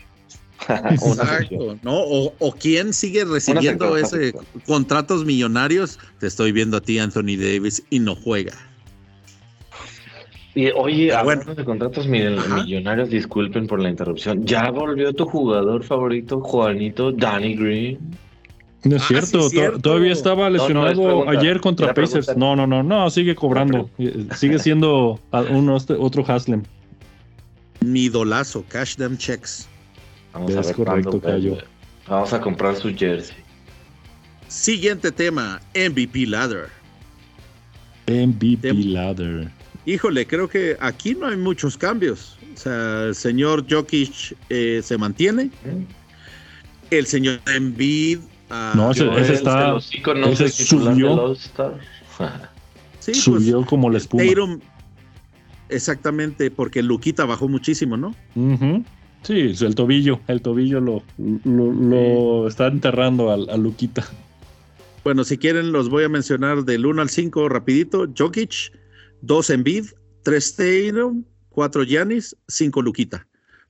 Exacto, ¿no? O, quién sigue recibiendo ese contratos millonarios. Te estoy viendo a ti, Anthony Davis, y no juega. Y, oye, hablando de contratos millonarios, disculpen por la interrupción. ¿Ya volvió tu jugador favorito, Juanito, Danny Green? No es ah, cierto, todavía estaba lesionado ayer contra Pacers. No, no, no, no, sigue cobrando. Eh, sigue siendo uno, este, otro Haslem. Mi idolazo, cash them checks. Vamos es a correcto, Cayo. Vamos a comprar su jersey. Siguiente tema, MVP Ladder. MVP Ladder. Híjole, creo que aquí no hay muchos cambios. O sea, el señor Jokic eh, se mantiene. El señor Embiid. Uh, no, ese, está. Ese subió. sí, subió pues, como la espuma. exactamente, porque Luquita bajó muchísimo, ¿no? Sí, el tobillo. El tobillo lo, lo, está enterrando a, a Luquita. Bueno, si quieren, los voy a mencionar del 1 al 5 rapidito. Jokic, dos Embiid, tres Tatum, cuatro Giannis, cinco Luquita.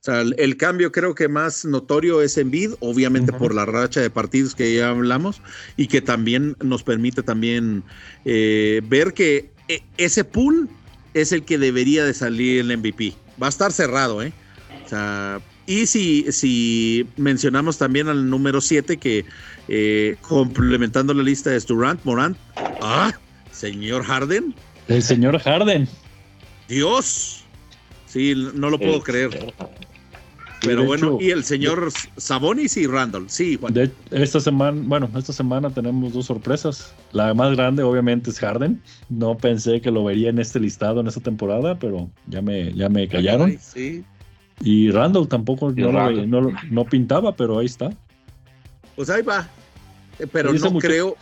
Sea, el, cambio creo que más notorio es Embiid, obviamente por la racha de partidos que ya hablamos y que también nos permite también eh, ver que e, ese pool es el que debería de salir el MVP. Va a estar cerrado, ¿eh? O sea, y si, si mencionamos también al número 7 que eh, complementando la lista es Durant, Morant, ah, señor Harden, el señor Harden. Dios. Sí, no lo puedo creer. Pero bueno, y el señor Sabonis y Randall, sí, Juan. esta semana, bueno, esta semana tenemos dos sorpresas. La más grande, obviamente, es Harden. No pensé que lo vería en este listado en esta temporada, pero ya me, ya me callaron. sí. Y Randall tampoco no, no, pintaba, pero ahí está. Pues ahí va. Eh, pero no creo,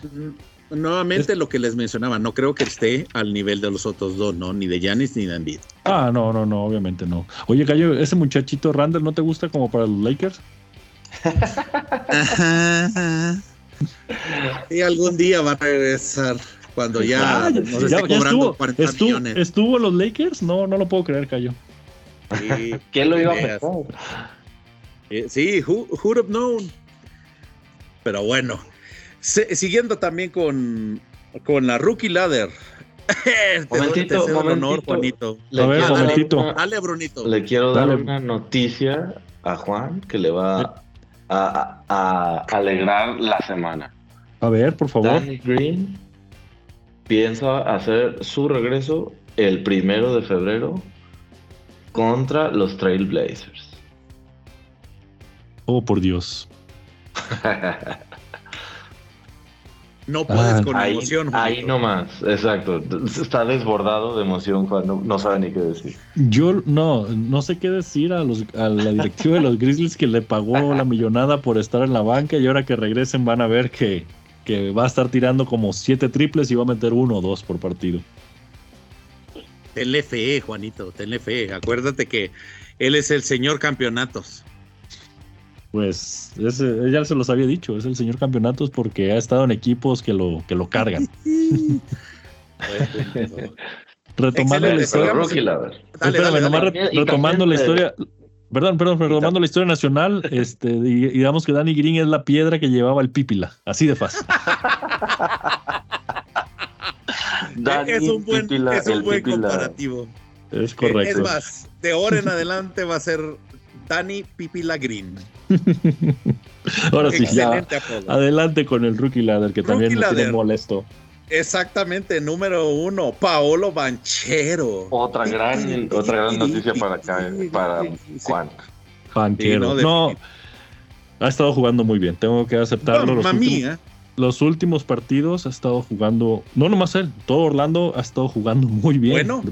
nuevamente lo que les mencionaba, no creo que esté al nivel de los otros dos, ¿no? Ni de Giannis ni de Embiid. Ah, no, no, no, obviamente no. Oye, Cayo, ese muchachito Randall, ¿no te gusta como para los Lakers? y algún día va a regresar cuando ya, no nos esté cobrando estuvo, 40 estuvo, millones. ¿Estuvo los Lakers? No, no lo puedo creer, Cayo. ¿Quién lo iba a pensar? Eh, sí, who, who'd have known? Pero bueno, siguiendo también con, con la Rookie Ladder. momentito, momentito, Juanito. a ver, momentito. Dale, Brunito. Le quiero dar una noticia a Juan que le va a, a, alegrar la semana. A ver, por favor. Danny Green piensa hacer su regreso el primero de febrero contra los Trailblazers. Oh, por Dios. no puedes con ahí, emoción. Ahí nomás, exacto. Está desbordado de emoción cuando no sabe ni qué decir. Yo no, no sé qué decir a, los, a la directiva de los Grizzlies que le pagó la millonada por estar en la banca y ahora que regresen van a ver que, que va a estar tirando como siete triples y va a meter uno o dos por partido. Tenle fe, Juanito, tenle fe. Acuérdate que él es el señor campeonatos. Pues ese, ya se los había dicho, es el señor campeonatos porque ha estado en equipos que lo, que lo cargan. retomando la historia. retomando la historia. Perdón, perdón, retomando la historia nacional, este, digamos que Danny Green es la piedra que llevaba el Pípila, así de fácil. es un buen, es un buen comparativo. Es correcto. Es más, de ahora en adelante va a ser Danny Pipila Green. Ahora sí, ya. Adelante con el rookie ladder, que también me tiene molesto. Exactamente, número uno, Paolo Banchero. Otra gran, otra gran noticia para acá, para Juan. Banchero. no, ha estado jugando muy bien, tengo que aceptarlo. los, últimos, los últimos partidos ha estado jugando, no nomás él, todo Orlando ha estado jugando muy bien. Bueno,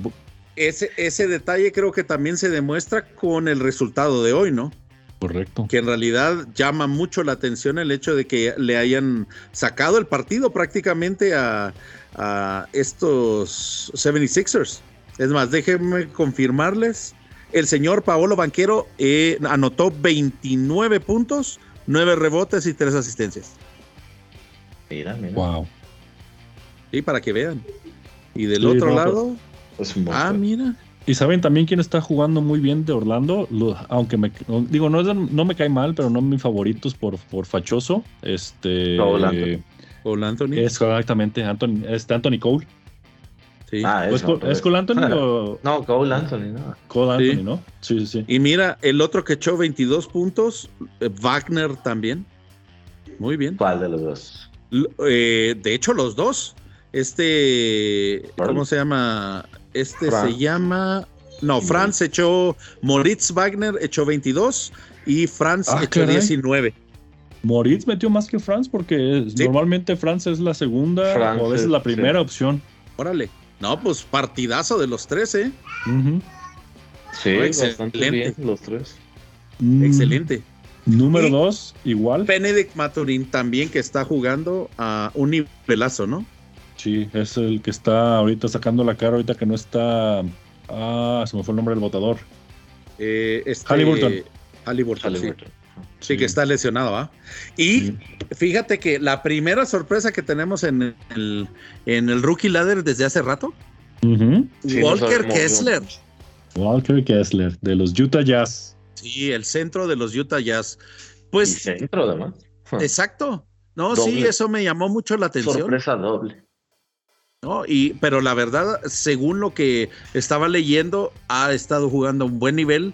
ese, ese detalle creo que también se demuestra con el resultado de hoy, ¿no? Correcto. Que en realidad llama mucho la atención el hecho de que le hayan sacado el partido prácticamente a, estos 76ers. Es más, déjenme confirmarles. El señor Paolo Banquero eh, anotó 29 puntos, 9 rebotes y 3 asistencias. Mira, mira. Wow. Y para que vean. Y del otro lado. Ah, mira. Y saben también quién está jugando muy bien de Orlando, aunque me digo, no, no me cae mal, pero no mis favoritos por, por fachoso. Este Cole Anthony. Es exactamente Anthony, este Anthony Cole. Sí. Ah, ¿Es, Cole Anthony o... No, Cole Anthony, no. Cole Anthony, ¿no? Sí, sí, sí. Y mira, el otro que echó 22 puntos, eh, Wagner también. Muy bien. ¿Cuál de los dos? Eh, de hecho, los dos. Este, ¿cómo se llama? Este se llama. No, Franz echó. Moritz Wagner echó 22 y Franz ah, echó 19. Moritz metió más que Franz porque normalmente Franz es la segunda o a veces la primera opción. Órale. No, pues partidazo de los tres, ¿eh? Sí, excelente. los tres. Mm. Excelente. Número dos, igual. Benedict Maturin también que está jugando a un nivelazo, ¿no? Sí, es el que está ahorita sacando la cara, ahorita que no está. Ah, se me fue el nombre del votador. Eh, este, Halliburton. Sí. que está lesionado, ¿ah? Y fíjate que la primera sorpresa que tenemos en el, en el Rookie Ladder desde hace rato, Walker Kessler. Walker Kessler, de los Utah Jazz. Sí, el centro de los Utah Jazz. Pues. centro, además. Exacto. No, sí, eso me llamó mucho la atención. Sorpresa doble. ¿No? Y, pero la verdad, según lo que estaba leyendo, ha estado jugando a un buen nivel.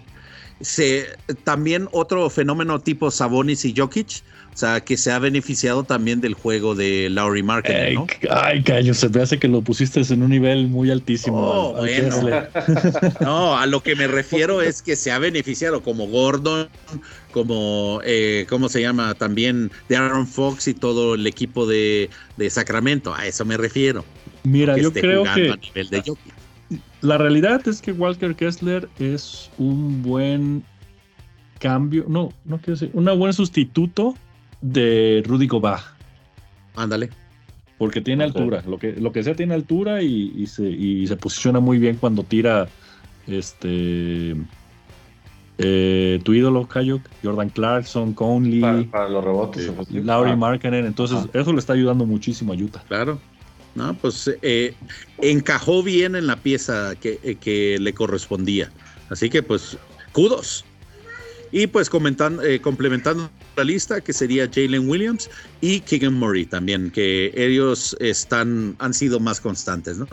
Se, también otro fenómeno tipo Sabonis y Jokic, o sea, que se ha beneficiado también del juego de Laurie Marketing, ¿no? Ay, callo, se me hace que lo pusiste en un nivel muy altísimo. Oh, no, a lo que me refiero es que se ha beneficiado como Gordon, como, eh, ¿cómo se llama? También de Aaron Fox y todo el equipo de, de Sacramento, a eso me refiero. Mira, yo creo que la realidad es que Walker Kessler es un buen cambio, no, no quiero decir, un buen sustituto de Rudy Gobert. Ándale. Porque tiene altura, lo que, lo que sea tiene altura y, se, y se posiciona muy bien cuando tira este eh, tu ídolo, Kayuk, Jordan Clarkson, Conley. Para, los rebotes. Eh, Laurie ah. Entonces, ah. eso le está ayudando muchísimo a Utah. Claro. No, pues eh, encajó bien en la pieza que, que, le correspondía. Así que, pues, kudos. Y pues comentando, complementando la lista, que sería Jalen Williams y Keegan Murray también, que ellos están, han sido más constantes, ¿no?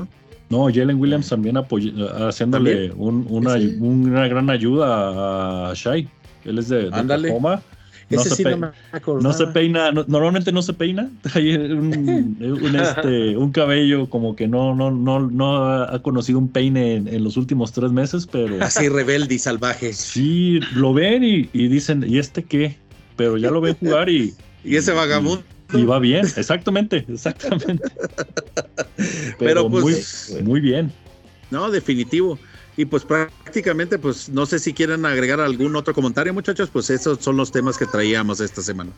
No, Jalen Williams también haciéndole una, gran ayuda a Shai. Él es de, Oklahoma. No, se, peina, normalmente no se peina. Hay este, un, cabello como que no, no, no, no ha conocido un peine en, los últimos tres meses, pero. Así rebelde y salvaje. Sí, lo ven y, y, dicen, ¿y este qué? Pero ya lo ven jugar y. y ese vagabundo. Y va bien, exactamente, exactamente. Pero, pues muy, muy bien. No, definitivo. Y pues prácticamente, pues no sé si quieren agregar algún otro comentario, muchachos, pues esos son los temas que traíamos esta semana.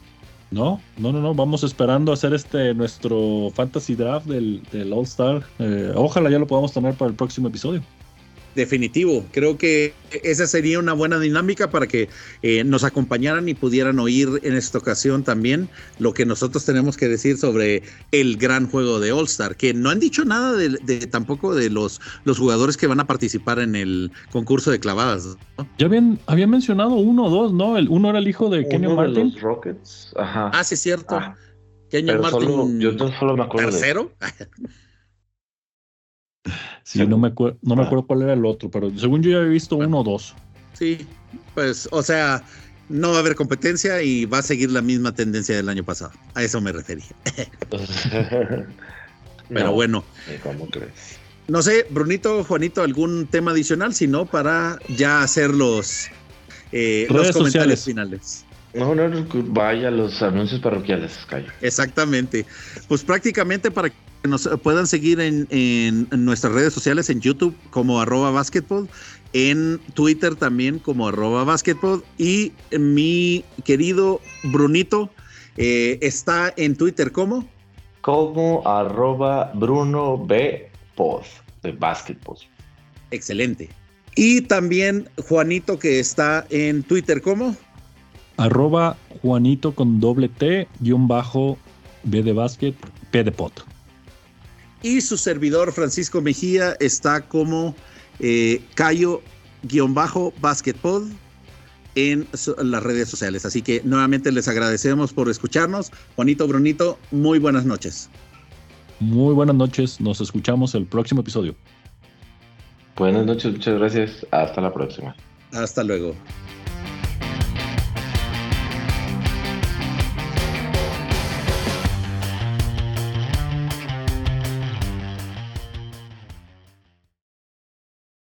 No, no, no, no, vamos esperando hacer este nuestro fantasy draft del, del All Star. Eh, ojalá ya lo podamos tener para el próximo episodio. Definitivo, creo que esa sería una buena dinámica para que eh, nos acompañaran y pudieran oír en esta ocasión también lo que nosotros tenemos que decir sobre el gran juego de All Star, que no han dicho nada de, tampoco de los, los jugadores que van a participar en el concurso de clavadas. Ya habían, habían mencionado uno o dos, ¿no? El, uno era el hijo de Kenyon Martin. los Rockets, ajá. Ah, sí, es cierto. Ah, Kenyon Martin. yo solo me acuerdo. ¿Tercero? Sí, no me, no me acuerdo cuál era el otro, pero según yo ya había visto uno o dos. Sí, pues, o sea, no va a haber competencia y va a seguir la misma tendencia del año pasado. A eso me refería. pero bueno. ¿Cómo crees? No sé, Brunito, Juanito, algún tema adicional, si no, para ya hacer los, eh, los comentarios finales. No, no, vaya los anuncios parroquiales, Cayo. Exactamente. Pues prácticamente para nos puedan seguir en, nuestras redes sociales, en YouTube como arroba basketball, en Twitter también como arroba basketball y mi querido Brunito eh, está en Twitter como como arroba Bruno B. de basketball. Excelente. Y también Juanito que está en Twitter como arroba Juanito con doble T guion bajo B de básquet P de pot. Y su servidor Francisco Mejía está como eh, Cayo-Basketpod en las redes sociales. Así que nuevamente les agradecemos por escucharnos. Juanito Brunito, muy buenas noches. Muy buenas noches. Nos escuchamos el próximo episodio. Buenas noches, muchas gracias. Hasta la próxima. Hasta luego.